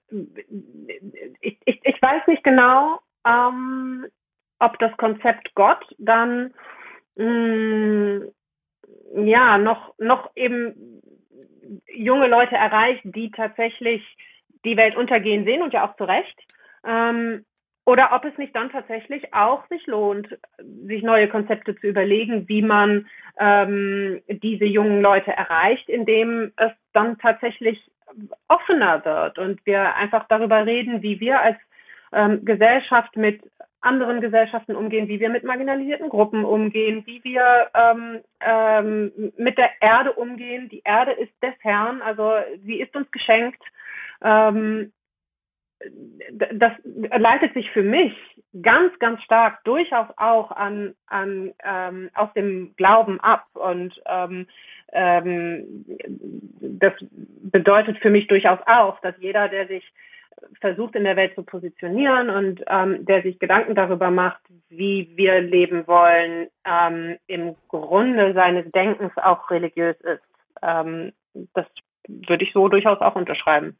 ich, ich, ich weiß nicht genau, ähm, ob das Konzept Gott dann mh, mm, ja noch, noch eben junge Leute erreicht, die tatsächlich die Welt untergehen sehen und ja auch zu Recht. Ähm, oder ob es nicht dann tatsächlich auch sich lohnt, sich neue Konzepte zu überlegen, wie man ähm, diese jungen Leute erreicht, indem es dann tatsächlich offener wird und wir einfach darüber reden, wie wir als ähm, Gesellschaft mit anderen Gesellschaften umgehen, wie wir mit marginalisierten Gruppen umgehen, wie wir ähm, ähm, mit der Erde umgehen. Die Erde ist des Herrn, also sie ist uns geschenkt. Ähm, das leitet sich für mich ganz, ganz stark durchaus auch an, an ähm, aus dem Glauben ab. Und ähm, ähm, das bedeutet für mich durchaus auch, dass jeder, der sich versucht in der Welt zu positionieren und ähm, der sich Gedanken darüber macht, wie wir leben wollen, ähm, im Grunde seines Denkens auch religiös ist. Ähm, das würde ich so durchaus auch unterschreiben.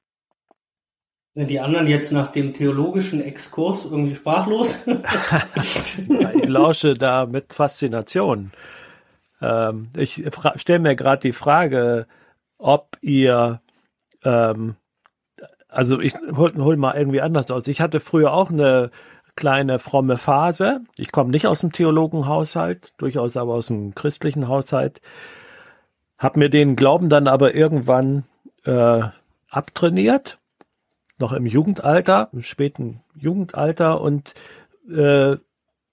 Sind die anderen jetzt nach dem theologischen Exkurs irgendwie sprachlos? ich lausche da mit Faszination. Ähm, ich stelle mir gerade die Frage, ob ihr, ähm, also ich hol, hol mal irgendwie anders aus. Ich hatte früher auch eine kleine fromme Phase. Ich komme nicht aus dem Theologenhaushalt, durchaus aber aus dem christlichen Haushalt. Hab mir den Glauben dann aber irgendwann äh, abtrainiert noch im Jugendalter, im späten Jugendalter und äh,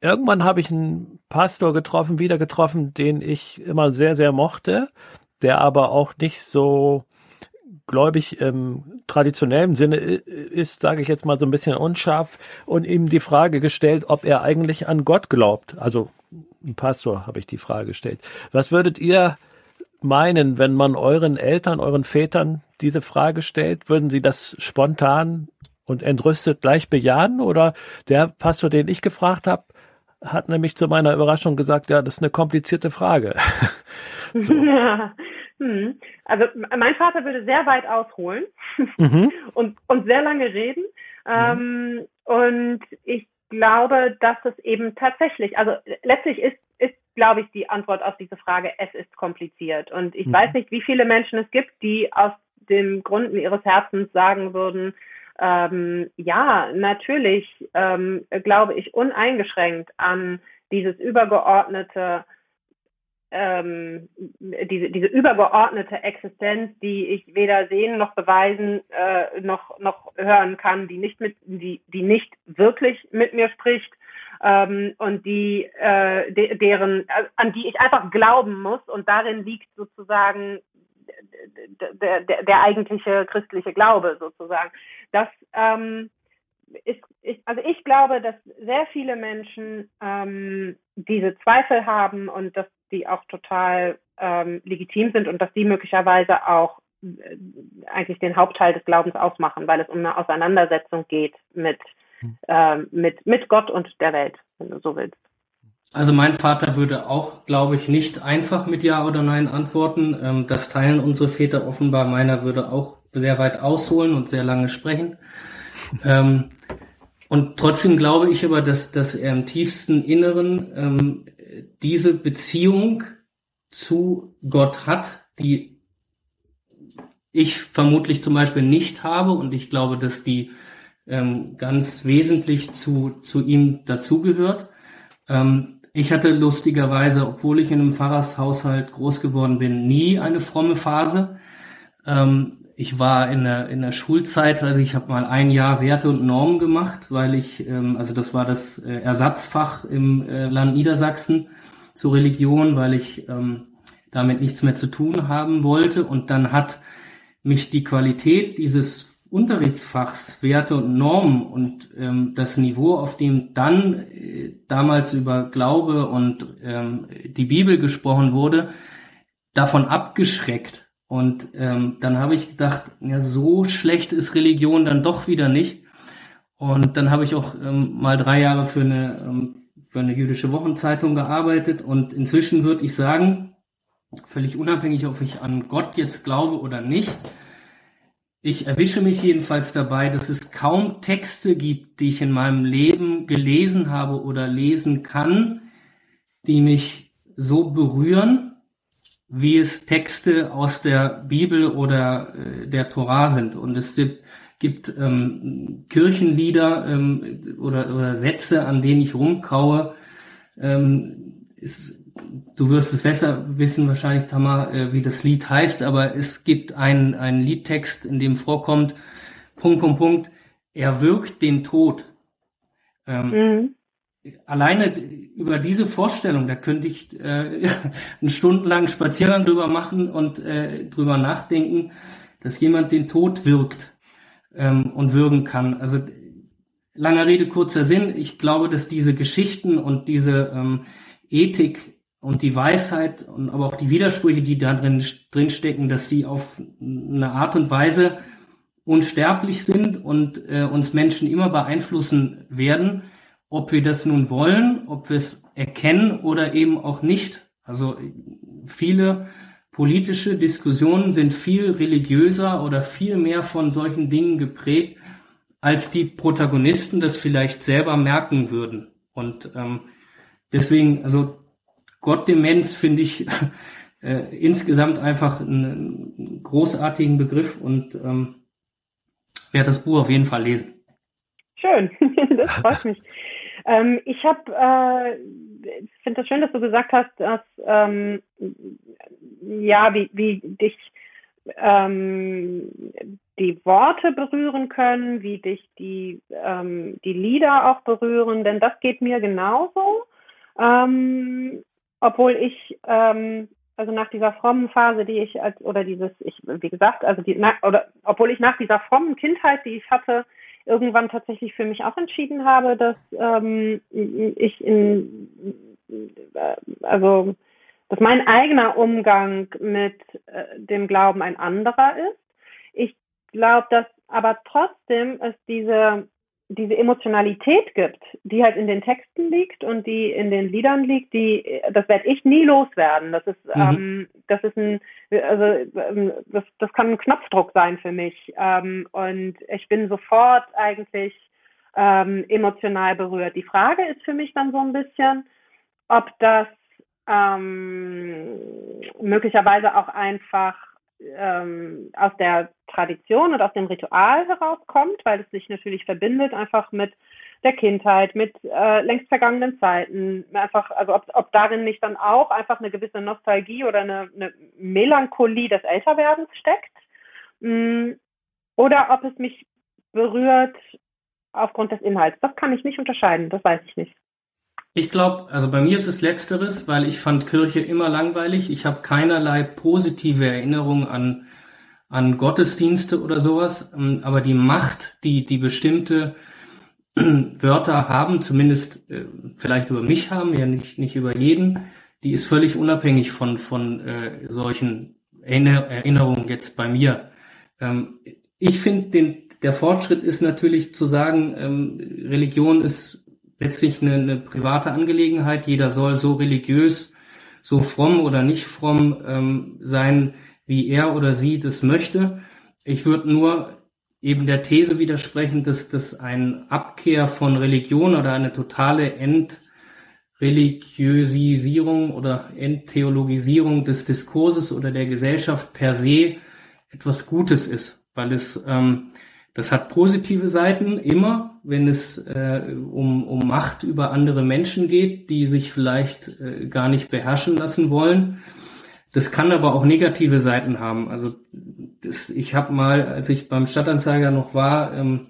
irgendwann habe ich einen Pastor getroffen, wieder getroffen, den ich immer sehr, sehr mochte, der aber auch nicht so gläubig im traditionellen Sinne ist, sage ich jetzt mal so ein bisschen unscharf und ihm die Frage gestellt, ob er eigentlich an Gott glaubt. Also ein Pastor habe ich die Frage gestellt. Was würdet ihr meinen, wenn man euren Eltern, euren Vätern diese Frage stellt? Würden Sie das spontan und entrüstet gleich bejahen? Oder der Pastor, den ich gefragt habe, hat nämlich zu meiner Überraschung gesagt, ja, das ist eine komplizierte Frage. so. ja, Hm. Also mein Vater würde sehr weit ausholen mhm. und, und sehr lange reden. Mhm. Ähm, und ich glaube, dass es eben tatsächlich, also letztlich ist, ist, glaube ich, die Antwort auf diese Frage, es ist kompliziert. Und ich mhm. weiß nicht, wie viele Menschen es gibt, die aus dem Gründen ihres Herzens sagen würden, ähm, ja, natürlich ähm, glaube ich uneingeschränkt an dieses übergeordnete ähm, diese, diese übergeordnete Existenz, die ich weder sehen noch beweisen äh, noch noch hören kann, die nicht mit die die nicht wirklich mit mir spricht ähm, und die äh, de, deren äh, an die ich einfach glauben muss und darin liegt sozusagen der, der, der eigentliche christliche Glaube sozusagen. Das ähm, ist, ich, also ich glaube, dass sehr viele Menschen ähm, diese Zweifel haben und dass die auch total ähm, legitim sind und dass die möglicherweise auch äh, eigentlich den Hauptteil des Glaubens ausmachen, weil es um eine Auseinandersetzung geht mit, ähm, mit, mit Gott und der Welt, wenn du so willst. Also mein Vater würde auch, glaube ich, nicht einfach mit Ja oder Nein antworten. Ähm, das teilen unsere Väter offenbar. Meiner würde auch sehr weit ausholen und sehr lange sprechen. Ähm, und trotzdem glaube ich aber, dass, dass er im tiefsten Inneren ähm, diese Beziehung zu Gott hat, die ich vermutlich zum Beispiel nicht habe und ich glaube, dass die ähm, ganz wesentlich zu, zu ihm dazugehört. Ähm, ich hatte lustigerweise, obwohl ich in einem Pfarrershaushalt groß geworden bin, nie eine fromme Phase. Ähm, ich war in der, in der Schulzeit, also ich habe mal ein Jahr Werte und Normen gemacht, weil ich, ähm, also das war das äh, Ersatzfach im äh, Land Niedersachsen zur Religion, weil ich ähm, damit nichts mehr zu tun haben wollte. Und dann hat mich die Qualität dieses Unterrichtsfachs, Werte und Normen und ähm, das Niveau, auf dem dann äh, damals über Glaube und ähm, die Bibel gesprochen wurde, davon abgeschreckt und ähm, dann habe ich gedacht, ja, so schlecht ist Religion dann doch wieder nicht. Und dann habe ich auch ähm, mal drei Jahre für eine, ähm, für eine jüdische Wochenzeitung gearbeitet. Und inzwischen würde ich sagen, völlig unabhängig, ob ich an Gott jetzt glaube oder nicht, ich erwische mich jedenfalls dabei, dass es kaum Texte gibt, die ich in meinem Leben gelesen habe oder lesen kann, die mich so berühren wie es Texte aus der Bibel oder äh, der Torah sind. Und es gibt, gibt ähm, Kirchenlieder ähm, oder, oder Sätze, an denen ich rumkaue. Ähm, ist, du wirst es besser wissen wahrscheinlich, Tamar, äh, wie das Lied heißt, aber es gibt einen, einen Liedtext, in dem vorkommt, Punkt, Punkt, Punkt, er wirkt den Tod. Ähm, mhm alleine über diese Vorstellung, da könnte ich äh, einen stundenlangen Spaziergang drüber machen und äh, drüber nachdenken, dass jemand den Tod wirkt ähm, und würgen kann. Also langer Rede, kurzer Sinn. Ich glaube, dass diese Geschichten und diese ähm, Ethik und die Weisheit und aber auch die Widersprüche, die da drin, drin stecken, dass die auf eine Art und Weise unsterblich sind und äh, uns Menschen immer beeinflussen werden ob wir das nun wollen, ob wir es erkennen oder eben auch nicht. Also viele politische Diskussionen sind viel religiöser oder viel mehr von solchen Dingen geprägt, als die Protagonisten das vielleicht selber merken würden. Und ähm, deswegen, also Gottdemenz finde ich äh, insgesamt einfach einen großartigen Begriff und ähm, werde das Buch auf jeden Fall lesen. Schön, das freut mich. Ähm, ich habe, äh, finde das schön, dass du gesagt hast, dass ähm, ja, wie, wie dich ähm, die Worte berühren können, wie dich die, ähm, die Lieder auch berühren, denn das geht mir genauso. Ähm, obwohl ich, ähm, also nach dieser frommen Phase, die ich als, oder dieses, ich, wie gesagt, also die, na, oder obwohl ich nach dieser frommen Kindheit, die ich hatte, irgendwann tatsächlich für mich auch entschieden habe, dass ähm, ich in, äh, also, dass mein eigener Umgang mit äh, dem Glauben ein anderer ist. Ich glaube, dass aber trotzdem es diese diese Emotionalität gibt, die halt in den Texten liegt und die in den Liedern liegt, die das werde ich nie loswerden. Das ist mhm. ähm, das ist ein also ähm, das, das kann ein Knopfdruck sein für mich ähm, und ich bin sofort eigentlich ähm, emotional berührt. Die Frage ist für mich dann so ein bisschen, ob das ähm, möglicherweise auch einfach ähm, aus der Tradition und aus dem Ritual herauskommt, weil es sich natürlich verbindet einfach mit der Kindheit, mit äh, längst vergangenen Zeiten, einfach, also ob, ob darin nicht dann auch einfach eine gewisse Nostalgie oder eine, eine Melancholie des Älterwerdens steckt, mm, oder ob es mich berührt aufgrund des Inhalts. Das kann ich nicht unterscheiden, das weiß ich nicht. Ich glaube, also bei mir ist es letzteres, weil ich fand Kirche immer langweilig. Ich habe keinerlei positive Erinnerungen an, an Gottesdienste oder sowas. Ähm, aber die Macht, die, die bestimmte Wörter haben, zumindest äh, vielleicht über mich haben, ja nicht, nicht über jeden, die ist völlig unabhängig von, von äh, solchen Erinnerungen jetzt bei mir. Ähm, ich finde, der Fortschritt ist natürlich zu sagen, ähm, Religion ist letztlich eine, eine private Angelegenheit. Jeder soll so religiös, so fromm oder nicht fromm ähm, sein, wie er oder sie das möchte. Ich würde nur eben der These widersprechen, dass das ein Abkehr von Religion oder eine totale Entreligiosisierung oder Enttheologisierung des Diskurses oder der Gesellschaft per se etwas Gutes ist, weil es ähm, das hat positive Seiten immer, wenn es äh, um, um Macht über andere Menschen geht, die sich vielleicht äh, gar nicht beherrschen lassen wollen. Das kann aber auch negative Seiten haben. Also das, ich habe mal, als ich beim Stadtanzeiger noch war, ähm,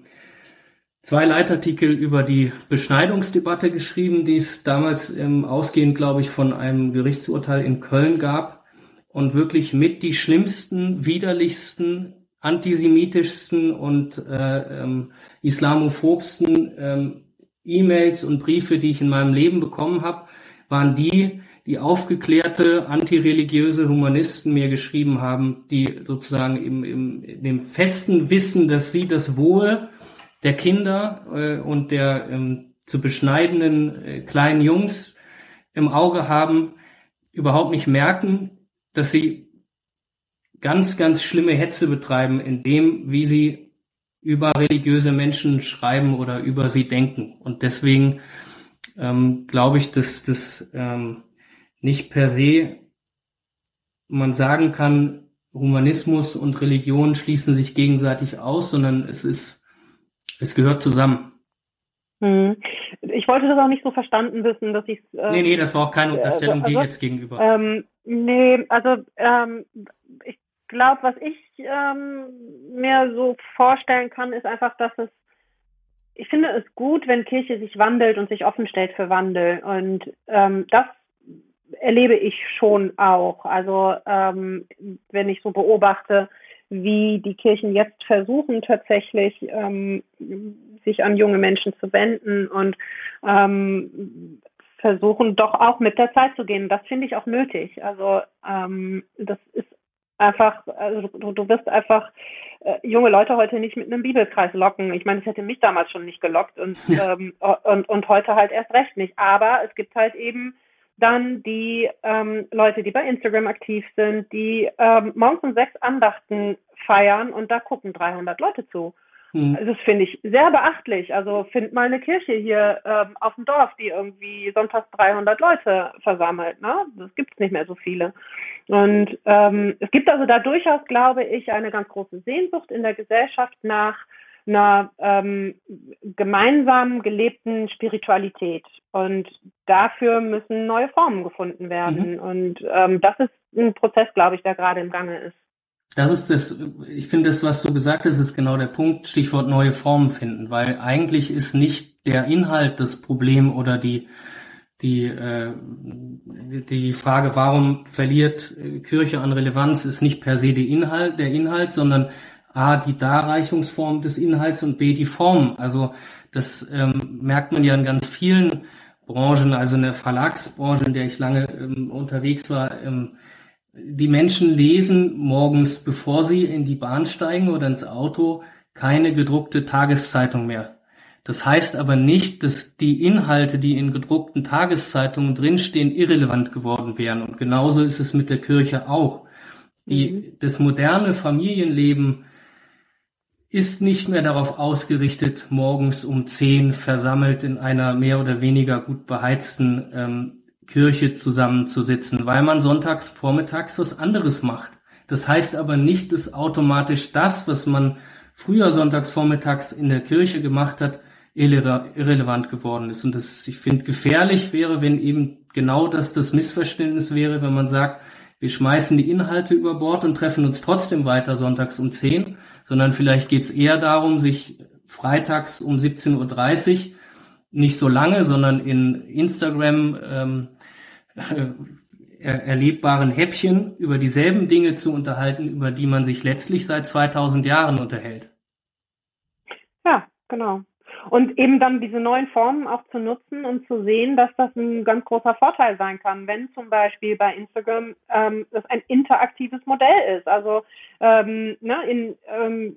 zwei Leitartikel über die Beschneidungsdebatte geschrieben, die es damals ähm, ausgehend, glaube ich, von einem Gerichtsurteil in Köln gab und wirklich mit die schlimmsten, widerlichsten antisemitischsten und äh, ähm, islamophobsten ähm, E-Mails und Briefe, die ich in meinem Leben bekommen habe, waren die, die aufgeklärte antireligiöse Humanisten mir geschrieben haben, die sozusagen im, im, in dem festen Wissen, dass sie das Wohl der Kinder äh, und der ähm, zu beschneidenden äh, kleinen Jungs im Auge haben, überhaupt nicht merken, dass sie ganz, ganz schlimme Hetze betreiben, in dem, wie sie über religiöse Menschen schreiben oder über sie denken. Und deswegen ähm, glaube ich, dass das ähm, nicht per se man sagen kann, Humanismus und Religion schließen sich gegenseitig aus, sondern es ist, es gehört zusammen. Hm. Ich wollte das auch nicht so verstanden wissen, dass ich äh, Nee, nee, das war auch keine Unterstellung also, dir jetzt gegenüber. Ähm, nee, also ähm, ich glaube, was ich ähm, mir so vorstellen kann, ist einfach, dass es, ich finde es gut, wenn Kirche sich wandelt und sich offen stellt für Wandel. Und ähm, das erlebe ich schon auch. Also ähm, wenn ich so beobachte, wie die Kirchen jetzt versuchen tatsächlich ähm, sich an junge Menschen zu wenden und ähm, versuchen doch auch mit der Zeit zu gehen. Das finde ich auch nötig. Also ähm, das ist einfach, also du, du wirst einfach äh, junge Leute heute nicht mit einem Bibelkreis locken. Ich meine, das hätte mich damals schon nicht gelockt und, ja. ähm, und, und heute halt erst recht nicht. Aber es gibt halt eben dann die ähm, Leute, die bei Instagram aktiv sind, die ähm, morgens um sechs Andachten feiern und da gucken 300 Leute zu. Mhm. Das finde ich sehr beachtlich. Also find mal eine Kirche hier ähm, auf dem Dorf, die irgendwie sonntags 300 Leute versammelt. Ne? Das gibt es nicht mehr so viele. Und ähm, es gibt also da durchaus, glaube ich, eine ganz große Sehnsucht in der Gesellschaft nach einer ähm, gemeinsam gelebten Spiritualität. Und dafür müssen neue Formen gefunden werden. Mhm. Und ähm, das ist ein Prozess, glaube ich, der gerade im Gange ist. Das ist das, ich finde das, was du gesagt hast, ist genau der Punkt, Stichwort neue Formen finden, weil eigentlich ist nicht der Inhalt das Problem oder die, die, äh, die Frage, warum verliert Kirche an Relevanz, ist nicht per se die Inhalt, der Inhalt, sondern A, die Darreichungsform des Inhalts und B, die Form. Also das ähm, merkt man ja in ganz vielen Branchen, also in der Verlagsbranche, in der ich lange ähm, unterwegs war, ähm, die Menschen lesen morgens, bevor sie in die Bahn steigen oder ins Auto, keine gedruckte Tageszeitung mehr. Das heißt aber nicht, dass die Inhalte, die in gedruckten Tageszeitungen drinstehen, irrelevant geworden wären. Und genauso ist es mit der Kirche auch. Die, mhm. Das moderne Familienleben ist nicht mehr darauf ausgerichtet, morgens um zehn versammelt in einer mehr oder weniger gut beheizten ähm, Kirche zusammenzusitzen, weil man sonntags vormittags was anderes macht. Das heißt aber nicht, dass automatisch das, was man früher sonntags vormittags in der Kirche gemacht hat, irrelevant geworden ist. Und das, ich finde, gefährlich wäre, wenn eben genau das das Missverständnis wäre, wenn man sagt, wir schmeißen die Inhalte über Bord und treffen uns trotzdem weiter sonntags um 10, sondern vielleicht geht es eher darum, sich freitags um 17.30 Uhr nicht so lange, sondern in Instagram ähm, äh, erlebbaren Häppchen über dieselben Dinge zu unterhalten, über die man sich letztlich seit 2000 Jahren unterhält. Ja, genau. Und eben dann diese neuen Formen auch zu nutzen und zu sehen, dass das ein ganz großer Vorteil sein kann, wenn zum Beispiel bei Instagram ähm, das ein interaktives Modell ist. Also ähm, ne, in, ähm,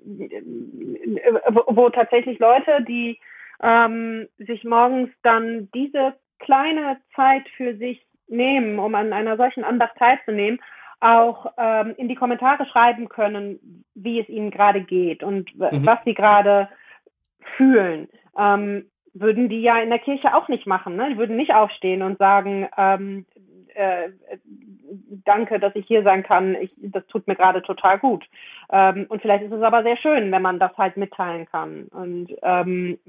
wo, wo tatsächlich Leute, die ähm, sich morgens dann diese kleine Zeit für sich nehmen, um an einer solchen Andacht teilzunehmen, auch ähm, in die Kommentare schreiben können, wie es ihnen gerade geht und mhm. was sie gerade fühlen, ähm, würden die ja in der Kirche auch nicht machen. Ne? Die würden nicht aufstehen und sagen, ähm, äh, danke, dass ich hier sein kann. Ich, das tut mir gerade total gut. Ähm, und vielleicht ist es aber sehr schön, wenn man das halt mitteilen kann. Und ähm,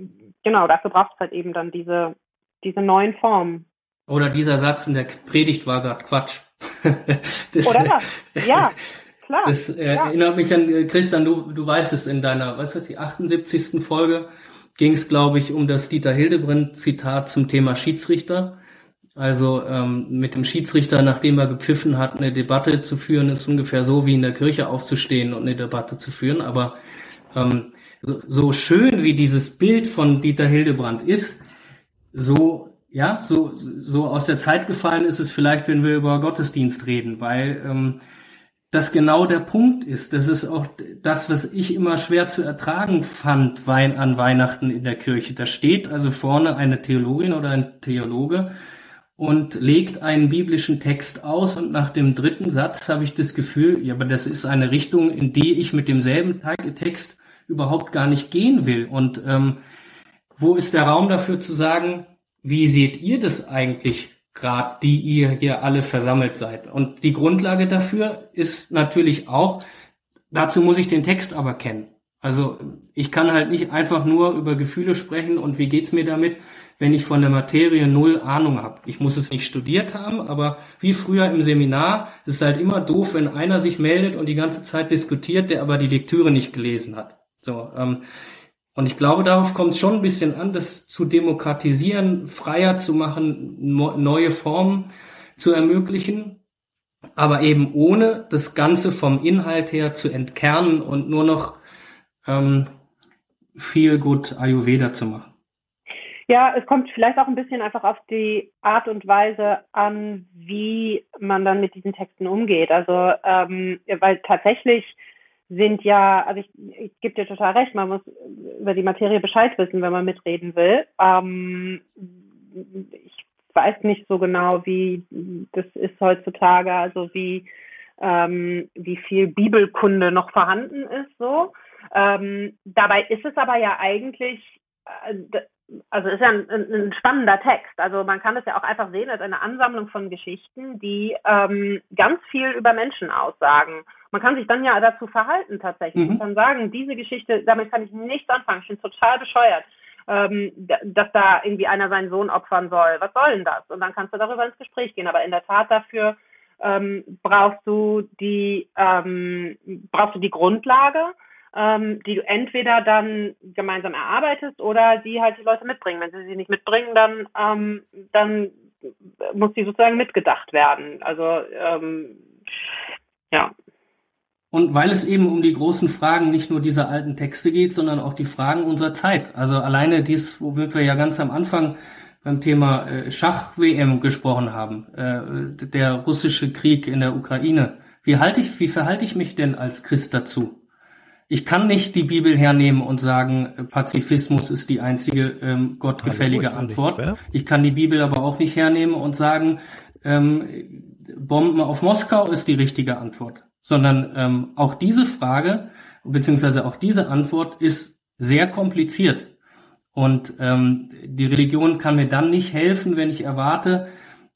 genau, dafür braucht es halt eben dann diese, diese neuen Formen. Oder dieser Satz in der Predigt war gerade Quatsch. das, Oder das, ja. Klar, das äh, ja. erinnert mich an, äh, Christian, du, du weißt es in deiner, was ist das, die 78. Folge, ging es, glaube ich, um das Dieter Hildebrand-Zitat zum Thema Schiedsrichter. Also ähm, mit dem Schiedsrichter, nachdem er gepfiffen hat, eine Debatte zu führen, ist ungefähr so wie in der Kirche aufzustehen und eine Debatte zu führen. Aber ähm, so, so schön wie dieses Bild von Dieter Hildebrand ist, so ja, so, so aus der Zeit gefallen ist es vielleicht, wenn wir über Gottesdienst reden, weil ähm, das genau der Punkt ist. Das ist auch das, was ich immer schwer zu ertragen fand Wein an Weihnachten in der Kirche. Da steht also vorne eine Theologin oder ein Theologe und legt einen biblischen Text aus und nach dem dritten Satz habe ich das Gefühl, ja, aber das ist eine Richtung, in die ich mit demselben Text überhaupt gar nicht gehen will. Und ähm, wo ist der Raum dafür zu sagen, wie seht ihr das eigentlich gerade die ihr hier alle versammelt seid. Und die Grundlage dafür ist natürlich auch, dazu muss ich den Text aber kennen. Also ich kann halt nicht einfach nur über Gefühle sprechen und wie geht's mir damit, wenn ich von der Materie null Ahnung habe. Ich muss es nicht studiert haben, aber wie früher im Seminar, ist halt immer doof, wenn einer sich meldet und die ganze Zeit diskutiert, der aber die Lektüre nicht gelesen hat. So, ähm, und ich glaube, darauf kommt es schon ein bisschen an, das zu demokratisieren, freier zu machen, neue Formen zu ermöglichen, aber eben ohne das Ganze vom Inhalt her zu entkernen und nur noch ähm, viel gut Ayurveda zu machen. Ja, es kommt vielleicht auch ein bisschen einfach auf die Art und Weise an, wie man dann mit diesen Texten umgeht. Also, ähm, weil tatsächlich sind ja, also ich, ich gebe dir total recht, man muss über die Materie Bescheid wissen, wenn man mitreden will. Ähm, ich weiß nicht so genau, wie das ist heutzutage, also wie, ähm, wie viel Bibelkunde noch vorhanden ist, so. Ähm, dabei ist es aber ja eigentlich, äh, also ist ja ein, ein, spannender Text. Also man kann es ja auch einfach sehen als eine Ansammlung von Geschichten, die ähm, ganz viel über Menschen aussagen. Man kann sich dann ja dazu verhalten tatsächlich mhm. und kann sagen, diese Geschichte, damit kann ich nichts anfangen. Ich bin total bescheuert, ähm, dass da irgendwie einer seinen Sohn opfern soll. Was soll denn das? Und dann kannst du darüber ins Gespräch gehen. Aber in der Tat dafür ähm, brauchst du die ähm, brauchst du die Grundlage ähm, die du entweder dann gemeinsam erarbeitest oder die halt die Leute mitbringen. Wenn sie sie nicht mitbringen, dann, ähm, dann muss die sozusagen mitgedacht werden. Also ähm, ja. Und weil es eben um die großen Fragen nicht nur dieser alten Texte geht, sondern auch die Fragen unserer Zeit. Also alleine dies, womit wir ja ganz am Anfang beim Thema äh, Schach-WM gesprochen haben, äh, der russische Krieg in der Ukraine. Wie halte ich, wie verhalte ich mich denn als Christ dazu? ich kann nicht die Bibel hernehmen und sagen, Pazifismus ist die einzige ähm, gottgefällige Hallo, Antwort. Ich kann die Bibel aber auch nicht hernehmen und sagen, ähm, Bomben auf Moskau ist die richtige Antwort. Sondern ähm, auch diese Frage, beziehungsweise auch diese Antwort ist sehr kompliziert. Und ähm, die Religion kann mir dann nicht helfen, wenn ich erwarte,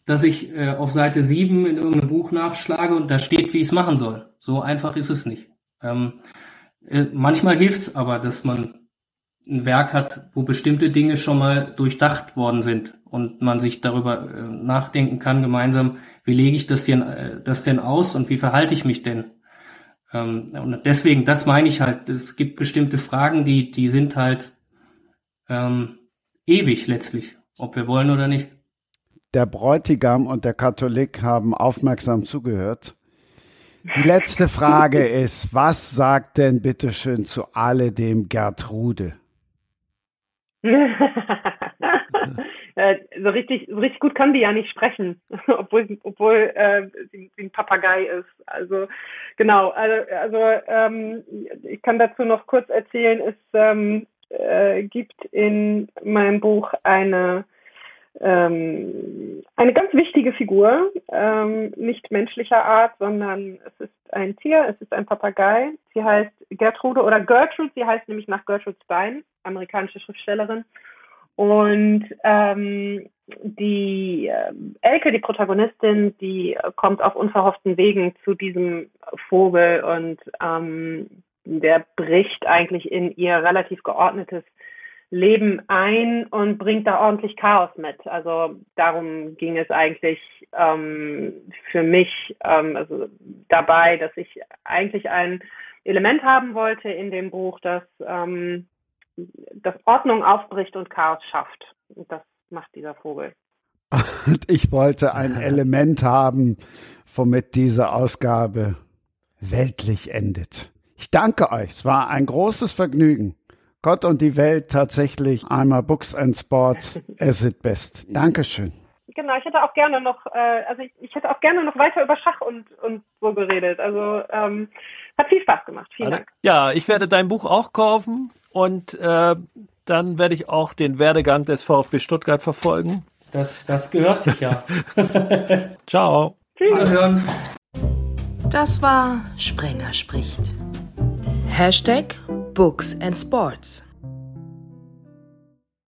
dass ich äh, auf Seite 7 in irgendeinem Buch nachschlage und da steht, wie ich es machen soll. So einfach ist es nicht. Ähm, äh, manchmal hilft's aber, dass man ein Werk hat, wo bestimmte Dinge schon mal durchdacht worden sind und man sich darüber äh, nachdenken kann gemeinsam, wie lege ich das, hier, äh, das denn aus und wie verhalte ich mich denn? Ähm, und deswegen, das meine ich halt, es gibt bestimmte Fragen, die, die sind halt ähm, ewig letztlich, ob wir wollen oder nicht. Der Bräutigam und der Katholik haben aufmerksam zugehört. Die letzte Frage ist, was sagt denn bitteschön zu alledem Gertrude? Äh, so richtig, so richtig gut kann die ja nicht sprechen, obwohl, obwohl äh, sie, sie ein Papagei ist. Also genau, also, also ähm, ich kann dazu noch kurz erzählen, es ähm, äh, gibt in meinem Buch eine ähm, eine ganz wichtige Figur, ähm, nicht menschlicher Art, sondern es ist ein Tier, es ist ein Papagei. Sie heißt Gertrude oder Gertrude, sie heißt nämlich nach Gertrude Stein, amerikanische Schriftstellerin. Und ähm, die äh, Elke, die Protagonistin, die kommt auf unverhofften Wegen zu diesem Vogel und ähm, der bricht eigentlich in ihr relativ geordnetes Leben ein und bringt da ordentlich Chaos mit. Also darum ging es eigentlich ähm, für mich ähm, also dabei, dass ich eigentlich ein Element haben wollte in dem Buch, das, ähm, das Ordnung aufbricht und Chaos schafft. Und das macht dieser Vogel. Und ich wollte ein Element haben, womit diese Ausgabe weltlich endet. Ich danke euch. Es war ein großes Vergnügen. Gott und die Welt tatsächlich einmal Books and Sports as it best. Dankeschön. Genau, ich hätte auch gerne noch, äh, also ich, ich, hätte auch gerne noch weiter über Schach und, und so geredet. Also ähm, hat viel Spaß gemacht. Vielen Dank. Ja, ich werde dein Buch auch kaufen und äh, dann werde ich auch den Werdegang des VfB Stuttgart verfolgen. Das, das gehört sich ja. Ciao. Tschüss. Das war Sprenger spricht. Hashtag Books and Sports.